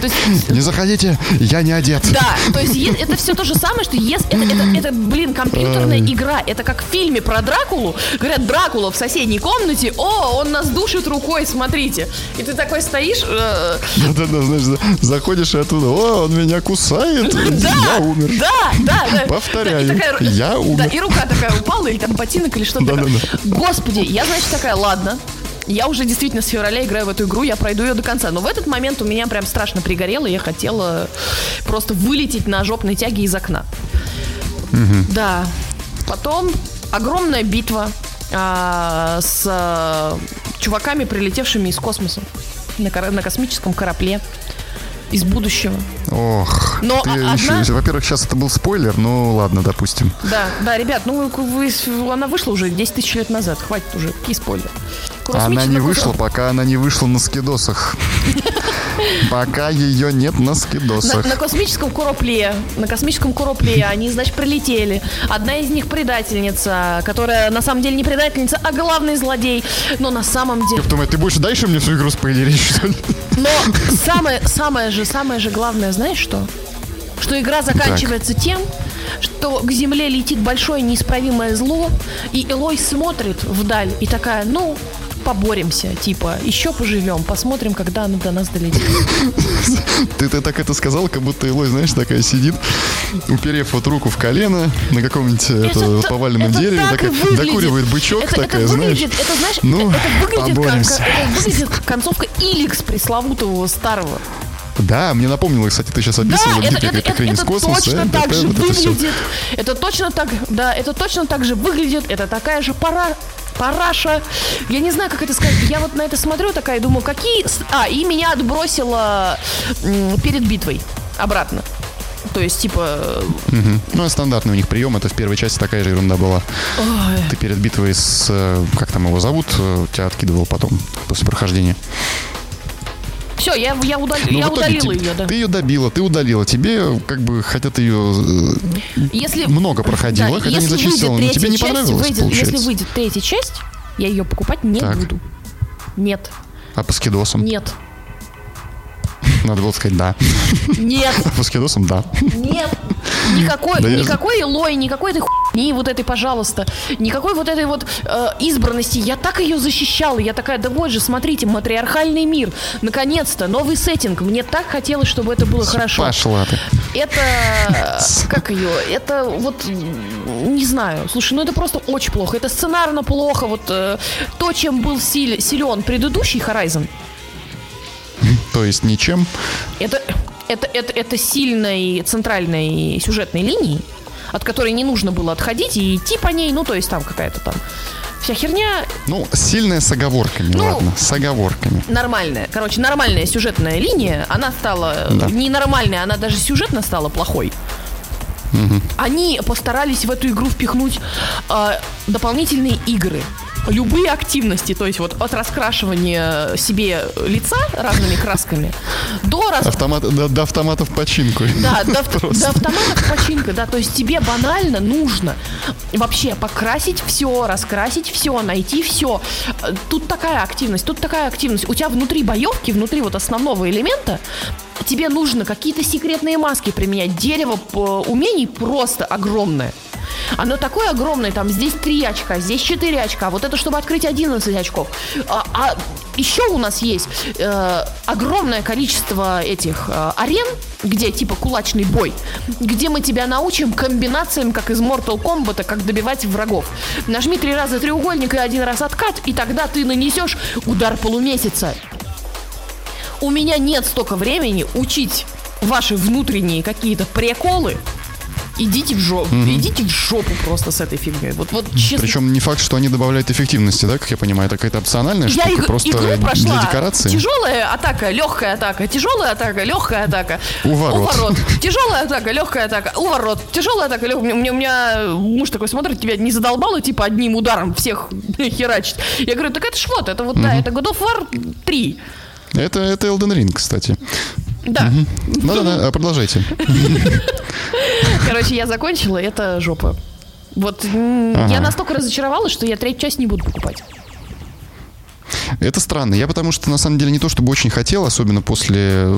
То есть <laughs> Не заходите, я не одет. да, то есть это все то же самое, что если это, это, это, блин, компьютерная игра. Это как в фильме про Дракулу. Говорят, Дракула в соседней комнате. О, он нас душит рукой, смотрите. И ты такой стоишь. э, Да-да-да, знаешь, за- заходишь и оттуда, о, он меня кусает, <laughs> да, я умер. Да, да, да. Повторяю, Да, такая- я Да, умер. и рука такая упала, или там ботинок, или что-то такое. Да-да-да. Господи, я, значит, такая, ладно. Я уже действительно с февраля играю в эту игру, я пройду ее до конца. Но в этот момент у меня прям страшно пригорело, я хотела просто вылететь на жопной тяге из окна. Да. Потом огромная битва а, с а, чуваками, прилетевшими из космоса на, на космическом корабле из будущего. Ох, Но ты а- еще- одна- во-первых, сейчас это был спойлер, ну ладно, допустим. Да, да, ребят, ну вы, она вышла уже 10 тысяч лет назад, хватит уже, какие спойлеры. Она не вышла, пока она не вышла на скидосах. <laughs> Пока ее нет на скидосах. на космическом корабле, на космическом корабле они, значит, прилетели. Одна из них предательница, которая на самом деле не предательница, а главный злодей. Но на самом деле... Думаю, ты будешь дальше мне всю игру спойлерить, что ли? Но <laughs> самое, самое же, самое же главное, знаешь что? Что игра заканчивается тем, что к Земле летит большое неисправимое зло, и Элой смотрит вдаль и такая, ну, поборемся, типа, еще поживем, посмотрим, когда она до нас долетит. Ты, ты так это сказал, как будто Илой, знаешь, такая сидит, уперев вот руку в колено на каком-нибудь это, та- поваленном это дереве, такая, выглядит. докуривает бычок, это, такая, это знаешь. это знаешь, ну, это, это выглядит поборемся. как- это выглядит как концовка Иликс пресловутого старого. Да, мне напомнило, кстати, ты сейчас Да, описывал, это, это, это- это космоса. точно так же выглядит. Это точно так, да, это точно так же выглядит. Это такая же пора, параша. Я не знаю, как это сказать. Я вот на это смотрю такая думаю, какие... А, и меня отбросило перед битвой обратно. То есть, типа, Мгм. Ну, а стандартный у них прием, это в первой части такая же ерунда была. ой, Ты перед битвой с, э, как там его зовут, э, тебя откидывал потом, после прохождения. Все, я, я, удал- Ну, я удалила те- ее, да. Ты ее добила, ты удалила. Тебе как бы, хотя ты ее Если, много проходила, хотя не зачистила, но тебе не понравилось, выйдет- если выйдет третья часть, я ее покупать не Так. буду. Нет, А по скидосам? нет, Надо было сказать да. нет. <laughs> По скидосам да. Нет. Никакой, Да я- никакой Элой, никакой этой хуйни вот этой, пожалуйста. Никакой вот этой вот э, избранности. Я так ее защищала. Я такая, да вот же, смотрите, матриархальный мир. Наконец-то, новый сеттинг. Мне так хотелось, чтобы это было хорошо. Пошла ты. Это, э, как ее, это вот, не знаю. Слушай, ну это просто очень плохо. Это сценарно плохо. Вот э, то, чем был силен предыдущий Horizon, То есть ничем. это, это, это, это сильной центральной сюжетной линии, от которой не нужно было отходить и идти по ней, ну, то есть там какая-то там вся херня Ну, сильная с оговорками, Ну, ладно, с оговорками. нормальная. Короче, нормальная сюжетная линия, она стала Да. ненормальная, она даже сюжетно стала плохой. Они постарались в эту игру впихнуть э, дополнительные игры. Любые активности, то есть вот от раскрашивания себе лица разными красками до раз, Автомат, до, до автоматов починку. Да, до, <laughs> до автоматов починка, да. То есть тебе банально нужно вообще покрасить все, раскрасить все, найти все. Тут такая активность, тут такая активность. У тебя внутри боевки, внутри вот основного элемента, тебе нужно какие-то секретные маски применять. Дерево умений просто огромное. Оно такое огромное, там здесь 3 очка, здесь 4 очка, вот это чтобы открыть 11 очков. А, а еще у нас есть э, огромное количество этих э, арен, где типа кулачный бой, где мы тебя научим комбинациям, как из Mortal Kombat, как добивать врагов. Нажми три раза треугольник и один раз откат, и тогда ты нанесешь удар полумесяца. У меня нет столько времени учить ваши внутренние какие-то приколы. Идите в жопу, идите в жопу просто с этой фигней. Вот, вот честно. Причем не факт, что они добавляют эффективности, да, как я понимаю, это какая-то опциональная Я штука, иг- просто игру прошла. для декорации. Тяжелая атака, легкая атака, тяжелая атака, легкая атака. Уворот. <laughs> Тяжелая атака, легкая атака, уворот. Тяжелая атака, легкая. У меня, у меня муж такой смотрит, тебя не задолбало, типа, одним ударом всех <laughs> херачить. Я говорю, так это ж вот, это вот, да, это God of War 3. Это, это Elden Ring, кстати. Да. Да-да-да, а продолжайте. <laughs> Короче, я закончила, это жопа. Вот Ага. я настолько разочаровалась, что я третью часть не буду покупать. Это странно. Я потому что, на самом деле, не то чтобы очень хотел, особенно после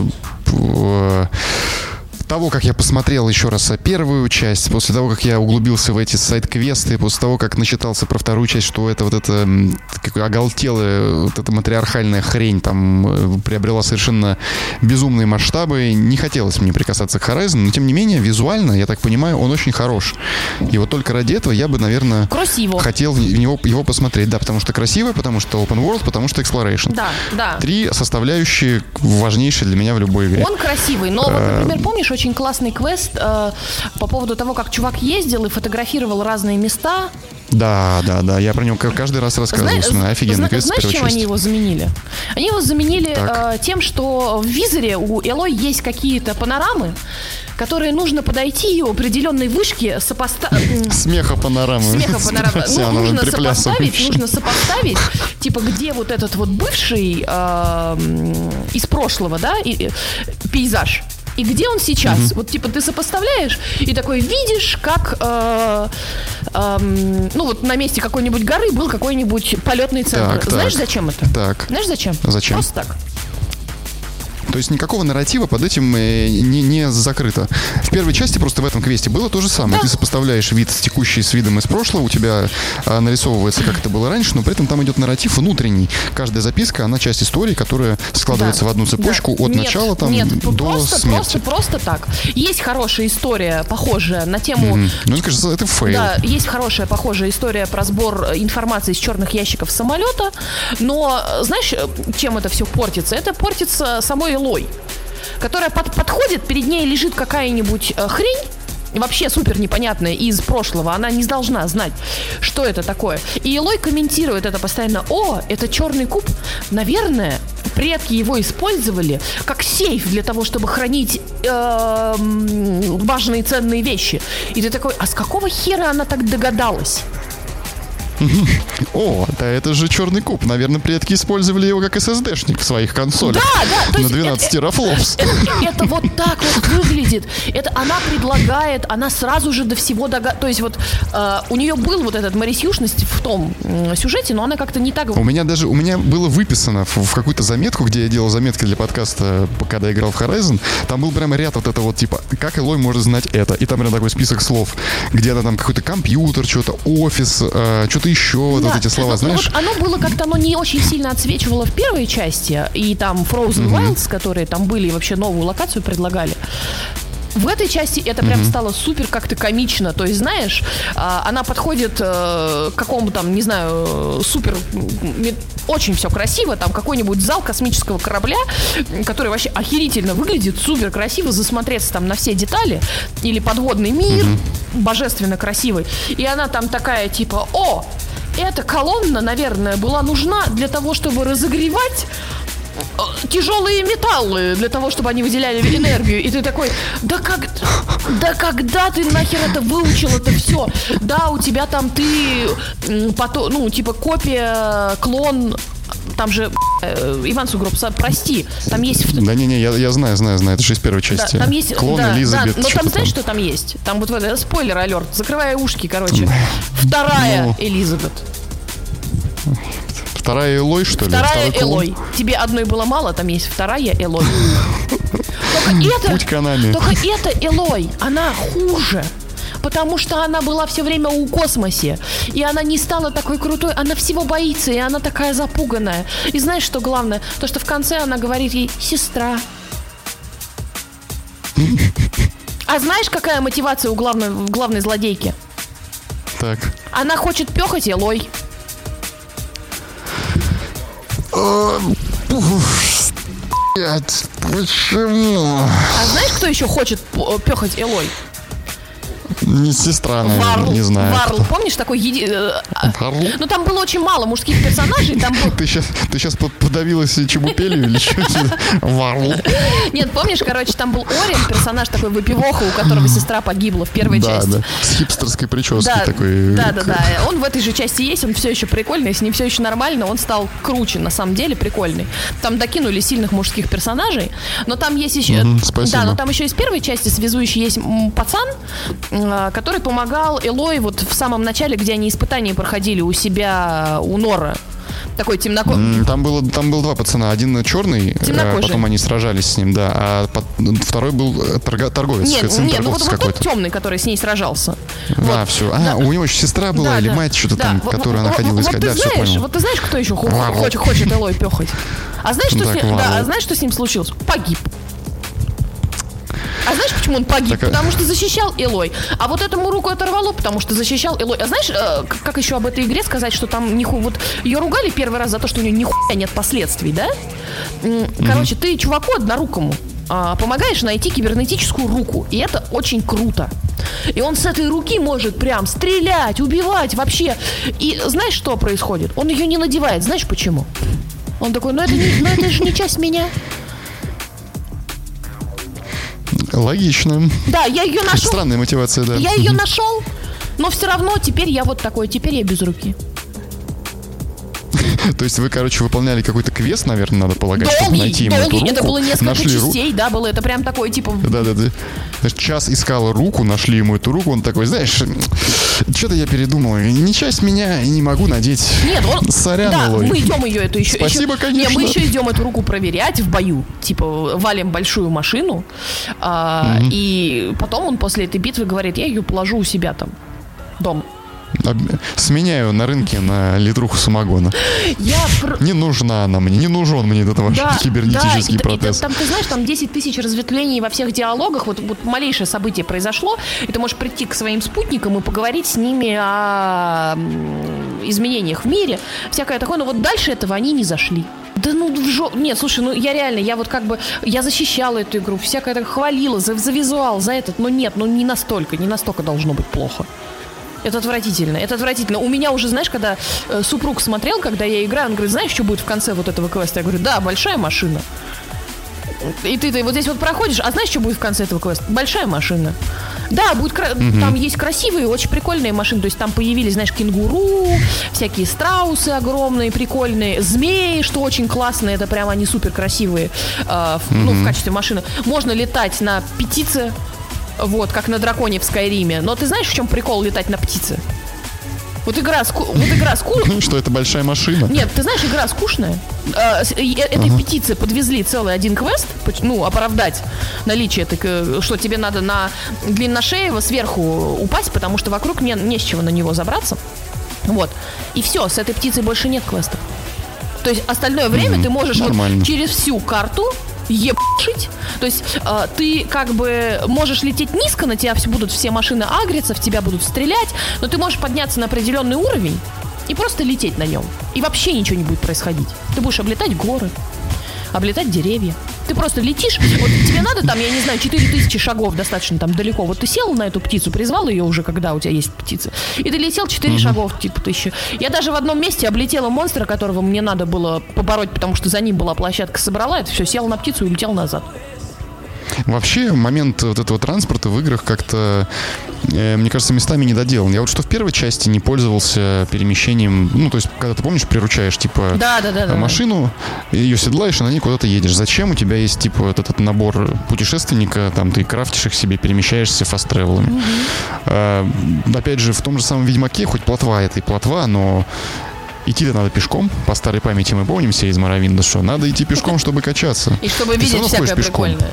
э, того, как я посмотрел еще раз первую часть, после того, как я углубился в эти сайт-квесты, после того, как начитался про вторую часть, что это вот это как, оголтелая, вот эта матриархальная хрень там э, приобрела совершенно безумные масштабы, не хотелось мне прикасаться к Horizon, но тем не менее, визуально, я так понимаю, он очень хорош. И вот только ради этого я бы, наверное, Красиво. хотел в него, его посмотреть. Да, потому что красиво, потому что open world, потому что exploration. Да, да. Три составляющие важнейшие для меня в любой игре. Он красивый, но, вот, Э, например, помнишь очень классный квест э, по поводу того, как чувак ездил и фотографировал разные места? Да, да, да. Я про него каждый раз рассказываю. Вспоминаю. Офигенный зна- квест знаешь, чем части. они его заменили? Они его заменили Так. э, тем, что в визоре у Элой есть какие-то панорамы, которые нужно подойти у определенной вышки сопоставить. Смеха панорамы. Смеха <laughs> С панорама. Ну, нужно сопоставить, нужно сопоставить, типа, где вот этот вот бывший э, из прошлого, да, и- и- пейзаж. И где он сейчас? Вот типа ты сопоставляешь и такой видишь, как э, эм, ну вот на месте какой-нибудь горы был какой-нибудь полетный центр. Так, Знаешь, так. зачем это? Так. Знаешь, зачем? Зачем? Просто так. То есть никакого нарратива под этим э, не, не закрыто. В первой части просто в этом квесте было то же самое. Да. Ты сопоставляешь вид текущий с видом из прошлого, у тебя а, нарисовывается, как это было раньше, но при этом там идет нарратив внутренний. Каждая записка, она часть истории, которая складывается Да. в одну цепочку Да. от Нет, начала там нет, до просто, смерти. Просто, просто так. Есть хорошая история, похожая на тему Мгм. Ну, это, кажется, это фейл. Да, есть хорошая, похожая история про сбор информации из черных ящиков самолета. Но э, знаешь, э, чем это все портится? Это портится самой Элой, которая под- подходит, перед ней лежит какая-нибудь э, хрень. Вообще супер непонятная из прошлого. Она не должна знать, что это такое. И Элой комментирует это постоянно. О, это черный куб. Наверное, предки его использовали как сейф для того, чтобы хранить эм, важные ценные вещи. И ты такой, а с какого хера она так догадалась? О, да это же черный куб. Наверное, предки использовали его как SSD-шник в своих консолях. Да, да, На есть 12 это- терафлопс. Это, это вот так вот выглядит. Это она предлагает, она сразу же до всего догадывается. То есть вот э, у нее был вот этот марисюшность в том сюжете, но она как-то не так... У меня даже, у меня было выписано в, какую-то заметку, где я делал заметки для подкаста, когда играл в Horizon, там был прямо ряд вот это вот, типа, как Элой может знать это? И там прям такой список слов, где она там какой-то компьютер, что-то, офис, э, что-то еще, вот, вот Да. эти слова, Ну, знаешь? вот оно было как-то, оно не очень сильно отсвечивало в первой части, и там Frozen Wilds, которые там были, и вообще новую локацию предлагали. В этой части это прям стало супер как-то комично. То есть, знаешь, а, она подходит э, к какому там, не знаю, супер... Очень все красиво. Там какой-нибудь зал космического корабля, который вообще охерительно выглядит, супер красиво, засмотреться там на все детали. Или подводный мир, божественно красивый. И она там такая, типа, о, эта колонна, наверное, была нужна для того, чтобы разогревать тяжелые металлы для того, чтобы они выделяли энергию. И ты такой, да как, да когда ты нахер это выучил это все? Да, у тебя там ты, м, пото- ну, типа копия, клон, там же, э, Иван Сугроб, прости, там есть... Да не-не, я, я знаю, знаю, знаю, это же из первой да, части. там есть... Клон да, Элизабет. да, но что-то там знаешь, что там есть? Там вот в это, спойлер алерт, закрывай ушки, короче. Вторая Ну. Элизабет. Вторая Элой, что ли? Вторая? Элой. Тебе одной было мало, там есть вторая Элой. Только это, Путь только это Элой, она хуже. Потому что она была все время у космосе. И она не стала такой крутой. Она всего боится, и она такая запуганная. И знаешь, что главное? То, что в конце она говорит ей «сестра». А знаешь, какая мотивация у главной, главной злодейки? Так. Она хочет пехать Элой. Почему? А знаешь, кто еще хочет пехать Элой? Не сестра, наверное, Варл. не знаю. Варл, помнишь, такой еди... э, а, Варл? Ну, там было очень мало мужских персонажей, там был... Ты сейчас, ты сейчас подавилась чебупелью или что? Варл. Нет, помнишь, короче, там был Орин, персонаж такой выпивоха, у которого сестра погибла в первой Да, части. да. С хипстерской прической Да, такой. да, да, да. Он в этой же части есть, он все еще прикольный, с ним все еще нормально, он стал круче, на самом деле, прикольный. Там докинули сильных мужских персонажей, но там есть еще... Мгм, спасибо. Да, но там еще из первой части связующий есть пацан, который помогал Элой вот в самом начале, где они испытания проходили у себя, у Нора. Такой темнокожий. Там было, там было два пацана. Один черный, Темнокожий. потом они сражались с ним, да. А под- второй был э, торга- торговец, Нет, сын нет, ну вот, вот тот темный, который с ней сражался. Да, Вот. все. А, Да. у него еще сестра была Да, или да. мать что-то Да, там, вот- которую вот- она ходила вот искать. ты Да, все знаешь, понял. вот ты знаешь, кто еще хочет, хочет Элой пехать? А знаешь, что, Так, с ним, вау. да, а знаешь, что с ним случилось? Погиб. А знаешь, почему он погиб? Так, а- Потому что защищал Элой. А вот этому руку оторвало, потому что защищал Элой. А знаешь, э, как еще об этой игре сказать, что там ниху... Вот ее ругали первый раз за то, что у нее нихуя нет последствий, да? Короче, ты чуваку однорукому а, помогаешь найти кибернетическую руку. И это очень круто. И он с этой руки может прям стрелять, убивать вообще. И знаешь, что происходит? Он ее не надевает. Знаешь почему? Он такой, ну это, не- ну это же не часть меня. Логично. Да, я ее нашел. Странная мотивация, да. Я ее нашел. Но все равно теперь я вот такой, теперь я без руки. То есть вы, короче, выполняли какой-то квест, наверное, надо полагать, чтобы Долгий, найти ему эту долгий. руку. Это было несколько Нашли ру- частей, да, было это прям такой, типа, Да-да-да. Час искала руку, нашли ему эту руку, он такой, знаешь, что-то я передумал, не часть меня и не могу надеть. Нет, он... Сорян, да, Элой. мы идем ее эту еще... Спасибо, еще- конечно. Не, мы еще идем эту руку проверять в бою. Типа, валим большую машину. а, И потом он после этой битвы говорит, я ее положу у себя там. Дома. Сменяю на рынке на литруху самогона. Я Не нужна она мне, не нужен мне этот ваш Да, кибернетический да, и- и протез. там, ты знаешь, там 10 тысяч разветвлений во всех диалогах. Вот, вот малейшее событие произошло, и ты можешь прийти к своим спутникам и поговорить с ними о изменениях в мире, всякое такое. Но вот дальше этого они не зашли. Да ну в жо... Нет, слушай, ну я реально, я вот как бы, я защищала эту игру, всякое так хвалила за, за визуал, за этот, но нет, ну не настолько, не настолько должно быть плохо. Это отвратительно, это отвратительно. У меня уже, знаешь, когда э, супруг смотрел, когда я играю, он говорит, знаешь, что будет в конце вот этого квеста? Я говорю, да, большая машина. И ты, ты вот здесь вот проходишь, а знаешь, что будет в конце этого квеста? Большая машина. Да, будет кра- там есть красивые, очень прикольные машины. То есть там появились, знаешь, кенгуру, всякие страусы огромные, прикольные, змеи, что очень классно, это прям они супер красивые, э, в- ну, в качестве машины. Можно летать на птице, вот, как на драконе в Скайриме. Но ты знаешь, в чем прикол летать на птице? Вот игра, ску- вот игра ску- Ну, <laughs> Что это большая машина? нет, ты знаешь, игра скучная. Э, и- э, Этой птице подвезли целый один квест, ну, оправдать наличие этой, к- что тебе надо на длинношеево сверху упасть, потому что вокруг не, не с чего на него забраться. Вот. И все, с этой птицей больше нет квестов. То есть остальное время ты можешь вот через всю карту ебашить. То есть э, ты как бы можешь лететь низко, на тебя все будут все машины агриться, в тебя будут стрелять, но ты можешь подняться на определенный уровень и просто лететь на нем. И вообще ничего не будет происходить. Ты будешь облетать горы, облетать деревья. Ты просто летишь, вот тебе надо там, я не знаю, 4000 шагов достаточно там далеко. Вот ты сел на эту птицу, призвал ее уже, когда у тебя есть птица, и ты летел 4 шагов, типа тысячи. Я даже в одном месте облетела монстра, которого мне надо было побороть, потому что за ним была площадка, собрала это все, сел на птицу и улетел назад. Вообще, момент вот этого транспорта в играх как-то, э, мне кажется, местами не доделан. Я вот что в первой части не пользовался перемещением, ну, то есть, когда ты, помнишь, приручаешь, типа, Да, да, да, машину, ее седлаешь, и на ней куда-то едешь. Зачем у тебя есть, типа, вот этот набор путешественника, там, ты крафтишь их себе, перемещаешься фаст-тревелами. А, опять же, в том же самом Ведьмаке, хоть плотва это и плотва, но Идти-то надо пешком. По старой памяти мы помним все из Моровинда, что надо идти пешком, чтобы качаться. И чтобы Ты видеть всякое пешком. прикольное.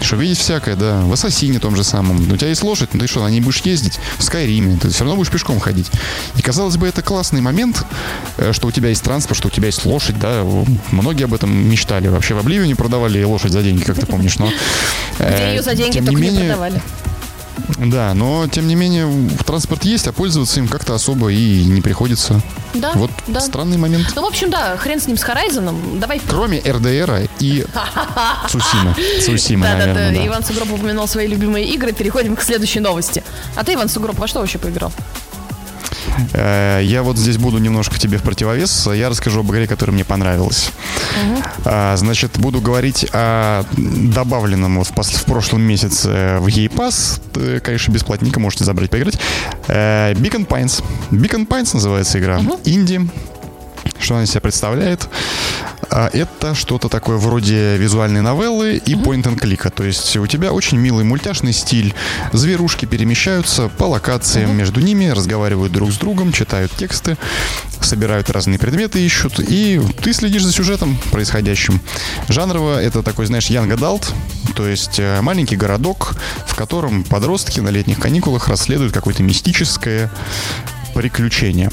Что видеть всякое, да. В Ассасине том же самом. У тебя есть лошадь, но ты что, на ней будешь ездить? В Скайриме. Ты все равно будешь пешком ходить. И казалось бы, это классный момент, э, что у тебя есть транспорт, что у тебя есть лошадь, да. Многие об этом мечтали. Вообще в Обливине продавали лошадь за деньги, как ты помнишь, но... Где э, ее за деньги только не продавали. Да, но тем не менее транспорт есть, а пользоваться им как-то особо и не приходится. Да, Вот да. странный момент. Ну, в общем, да, хрен с ним, с Хорайзоном. Давай Кроме РДР и <laughs> Цусима. Цусима, Да, да, да. наверное, да. Иван Сугроб упомянул свои любимые игры. Переходим к следующей новости. А ты, Иван Сугроб, во что вообще поиграл? Э, Я вот здесь буду немножко тебе в противовес. Я расскажу об игре, которая мне понравилась. А, Значит, буду говорить о добавленном вот в, в прошлом месяце в Game Pass. Э, Конечно, бесплатненько можете забрать, поиграть. Э, Beacon Pines. Beacon Pines называется игра. Инди. Что она из себя представляет? А это что-то такое вроде визуальной новеллы и point and клика. То есть у тебя очень милый мультяшный стиль. Зверушки перемещаются по локациям между ними, разговаривают друг с другом, читают тексты, собирают разные предметы, ищут. И ты следишь за сюжетом происходящим. Жанрово это такой, знаешь, young adult, то есть э, маленький городок, в котором подростки на летних каникулах расследуют какое-то мистическое приключение.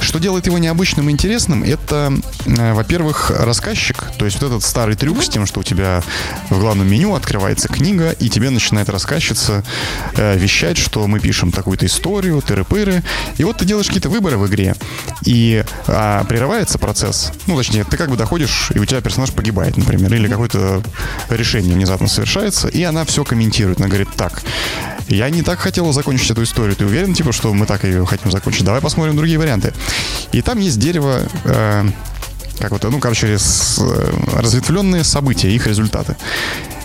Что делает его необычным и интересным, это, э, во-первых, рассказчик, то есть вот этот старый трюк с тем, что у тебя в главном меню открывается книга, и тебе начинает рассказчица э, вещать, что мы пишем такую-то историю, тыры-пыры, и вот ты делаешь какие-то выборы в игре, и а, прерывается процесс, ну, точнее, ты как бы доходишь, и у тебя персонаж погибает, например, или какое-то решение внезапно совершается, и она все комментирует, она говорит, так, я не так хотела закончить эту историю, ты уверен, типа, что мы так ее хотим закончить? Давай посмотрим другие варианты. И там есть дерево, э, как вот, ну, короче, с, э, разветвленные события, их результаты.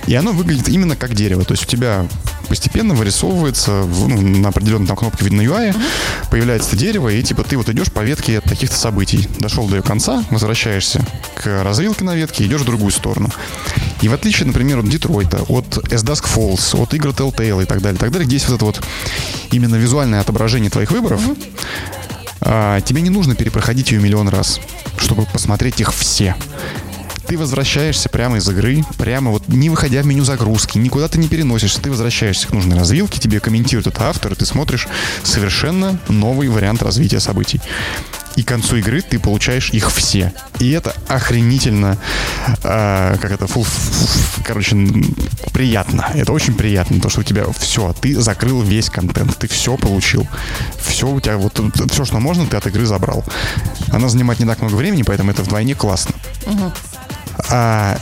И оно выглядит именно как дерево. То есть у тебя постепенно вырисовывается ну, на определенной там кнопке видно UI, uh-huh. появляется дерево, и типа ты вот идешь по ветке таких-то событий. Дошел до ее конца, возвращаешься к развилке на ветке, идешь в другую сторону. И в отличие, например, от Детройта, от S Dusk Falls, от игр Telltale и так далее, так далее, где есть вот это вот именно визуальное отображение твоих выборов, uh-huh. а, тебе не нужно перепроходить ее миллион раз, чтобы посмотреть их все ты возвращаешься прямо из игры, прямо вот не выходя в меню загрузки, никуда ты не переносишься, ты возвращаешься к нужной развилке, тебе комментирует это автор, и ты смотришь совершенно новый вариант развития событий. И к концу игры ты получаешь их все. И это охренительно, э, как это, фу, фу, короче, приятно. Это очень приятно, то, что у тебя все, ты закрыл весь контент, ты все получил. Все у тебя, вот все, что можно, ты от игры забрал. Она занимает не так много времени, поэтому это вдвойне классно. Угу. А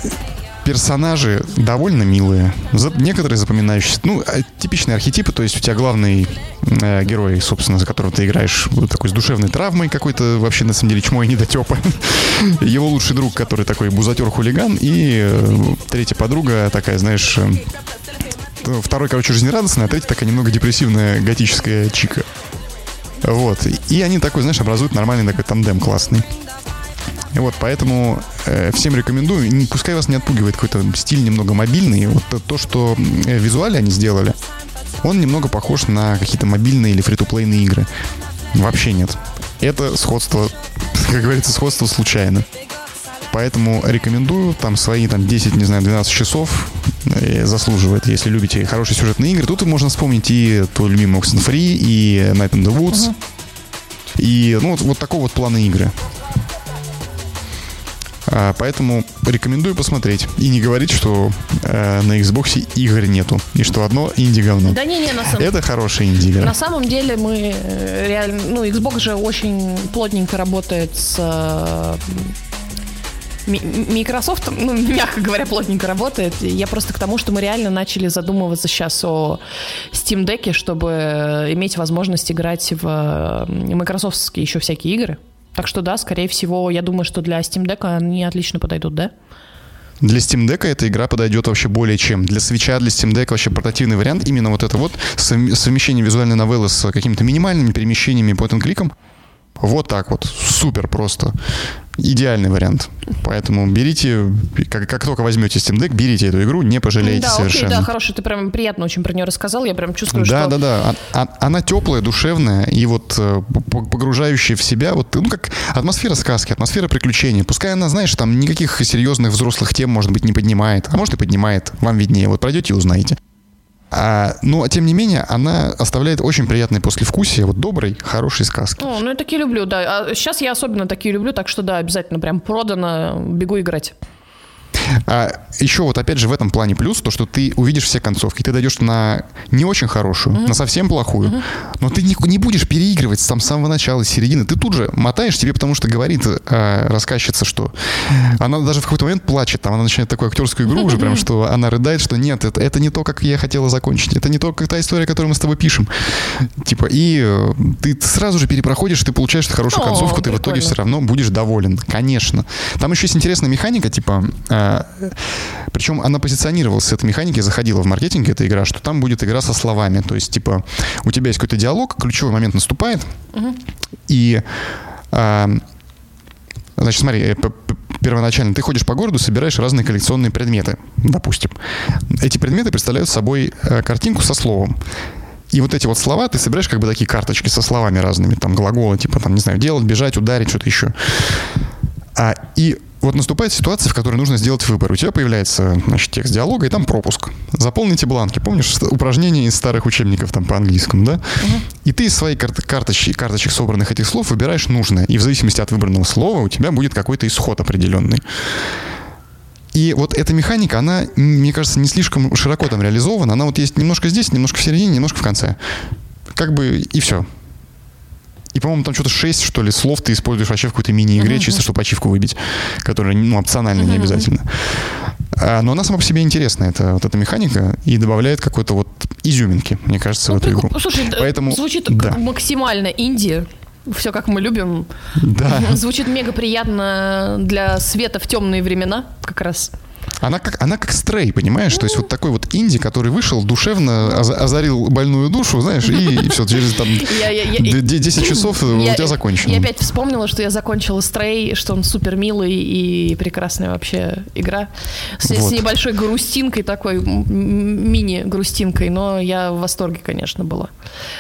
персонажи довольно милые, некоторые запоминающиеся. Ну, а, типичные архетипы, то есть у тебя главный э, герой, собственно, за которого ты играешь, такой с душевной травмой какой-то, вообще, на самом деле, чмо и недотепа. <laughs> Его лучший друг, который такой бузатер-хулиган, и э, третья подруга такая, знаешь, э, второй, короче, жизнерадостная, а третья такая немного депрессивная готическая чика. Вот. И они такой, знаешь, образуют нормальный такой тандем классный. Вот, поэтому э, всем рекомендую. Не, пускай вас не отпугивает какой-то стиль немного мобильный. Вот то, что э, визуально они сделали, он немного похож на какие-то мобильные или фри-то-плейные игры. Вообще нет. Это сходство, <laughs> как говорится, сходство случайно. Поэтому рекомендую, там свои там 10, не знаю, 12 часов э, заслуживает, если любите хорошие сюжетные игры. Тут можно вспомнить и твой любимый Oxenfree, и Night in the Woods, uh-huh. и ну, вот, вот такого вот плана игры. А, поэтому рекомендую посмотреть. И не говорить, что э, на Xbox игр нету. И что одно инди говно. Да не, не, на самом Это хороший инди игра. На самом деле мы э, реально... Ну, Xbox же очень плотненько работает с э, Microsoft, ну, <laughs> мягко говоря, плотненько работает. Я просто к тому, что мы реально начали задумываться сейчас о Steam Deck, чтобы иметь возможность играть в Microsoftские еще всякие игры. Так что да, скорее всего, я думаю, что для Steam Deck они отлично подойдут, да? Для Steam Deck эта игра подойдет вообще более чем. Для свеча, для Steam Deck вообще портативный вариант. Именно вот это вот совмещение визуальной новеллы с какими-то минимальными перемещениями по этим кликам. Вот так вот. Супер просто идеальный вариант. Поэтому берите, как, как только возьмете Steam Deck, берите эту игру, не пожалеете да, совершенно. Окей, да, хороший, ты прям приятно очень про нее рассказал, я прям чувствую, да, что... Да, да, да, а, она теплая, душевная и вот э, погружающая в себя, вот, ну, как атмосфера сказки, атмосфера приключений. Пускай она, знаешь, там никаких серьезных взрослых тем, может быть, не поднимает, а может и поднимает, вам виднее, вот пройдете и узнаете. А, но, тем не менее, она оставляет очень приятное послевкусие вот доброй, хорошей сказки. О, ну я такие люблю, да. А сейчас я особенно такие люблю, так что да, обязательно прям продано, бегу играть. А еще вот опять же в этом плане плюс, то, что ты увидишь все концовки, ты дойдешь на не очень хорошую, mm-hmm. на совсем плохую, mm-hmm. но ты не, не будешь переигрывать там с самого начала, с середины, ты тут же мотаешь тебе, потому что говорит э, рассказчица, что она даже в какой-то момент плачет, там она начинает такую актерскую игру уже прям, <laughs> что она рыдает, что нет, это, это не то, как я хотела закончить, это не то, как та история, которую мы с тобой пишем. Типа, и э, ты сразу же перепроходишь, ты получаешь хорошую О, концовку, прикольно. ты в итоге все равно будешь доволен, конечно. Там еще есть интересная механика, типа, э, причем она позиционировалась с этой механики, заходила в маркетинг эта игра, что там будет игра со словами. То есть, типа, у тебя есть какой-то диалог, ключевой момент наступает, угу. и а, Значит, смотри, первоначально ты ходишь по городу, собираешь разные коллекционные предметы, допустим. Эти предметы представляют собой э, картинку со словом. И вот эти вот слова ты собираешь как бы такие карточки со словами разными, там глаголы, типа там, не знаю, делать, бежать, ударить, что-то еще. А, и вот наступает ситуация, в которой нужно сделать выбор. У тебя появляется, значит, текст диалога, и там пропуск. Заполните бланки. Помнишь упражнения из старых учебников там по английскому, да? Угу. И ты из своей карт карточек, карточек собранных этих слов выбираешь нужное. И в зависимости от выбранного слова у тебя будет какой-то исход определенный. И вот эта механика, она, мне кажется, не слишком широко там реализована. Она вот есть немножко здесь, немножко в середине, немножко в конце. Как бы и все. И, по-моему, там что-то 6, что ли, слов ты используешь вообще в какой-то мини-игре, чисто чтобы ачивку выбить, которая, ну, опционально, uh-huh. не обязательно. А, но она сама по себе интересная, это, вот эта механика, и добавляет какой-то вот изюминки, мне кажется, ну, в эту игру. Слушай, Поэтому, звучит да. максимально инди все как мы любим. Да. Звучит мега приятно для света в темные времена, как раз. Она как, она как стрей, понимаешь? То есть вот такой вот инди, который вышел, душевно озарил больную душу, знаешь, и, и все, через там <laughs> 10 часов у тебя закончено. Я опять вспомнила, что я закончила стрей, что он супер милый и прекрасная вообще игра. С, вот. с небольшой грустинкой такой, мини-грустинкой, но я в восторге, конечно, была.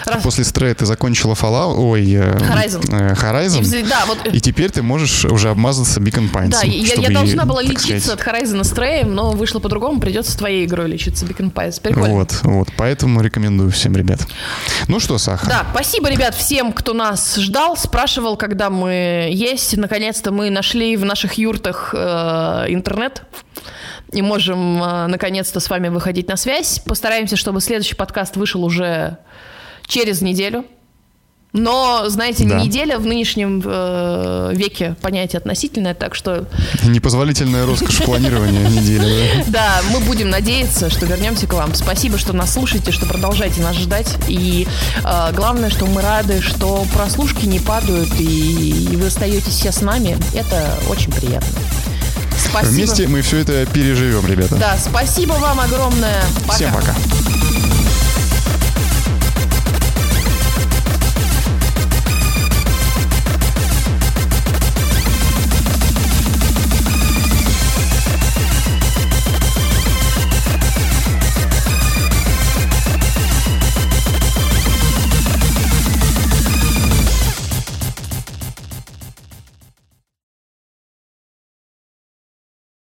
Раз... После стрея ты закончила Fallout, ой, э, Horizon. Э, Horizon. И, да, вот... и теперь ты можешь уже обмазаться Beacon Pines. Да, я, я должна была лечиться сказать... от Horizon Стреем, но вышло по-другому, придется твоей игрой лечиться, Pies. Прикольно. Вот, вот, поэтому рекомендую всем, ребят. Ну что, Саха? Да, спасибо, ребят, всем, кто нас ждал, спрашивал, когда мы есть. Наконец-то мы нашли в наших юртах э, интернет и можем э, наконец-то с вами выходить на связь. Постараемся, чтобы следующий подкаст вышел уже через неделю. Но, знаете, да. неделя в нынешнем э, веке понятие относительное, так что... Непозволительная роскошь планирования недели. <laughs> Да, мы будем надеяться, что вернемся к вам. Спасибо, что нас слушаете, что продолжаете нас ждать. И э, главное, что мы рады, что прослушки не падают, и, и вы остаетесь все с нами. Это очень приятно. Спасибо. Вместе мы все это переживем, ребята. Да, спасибо вам огромное. Пока. Всем пока.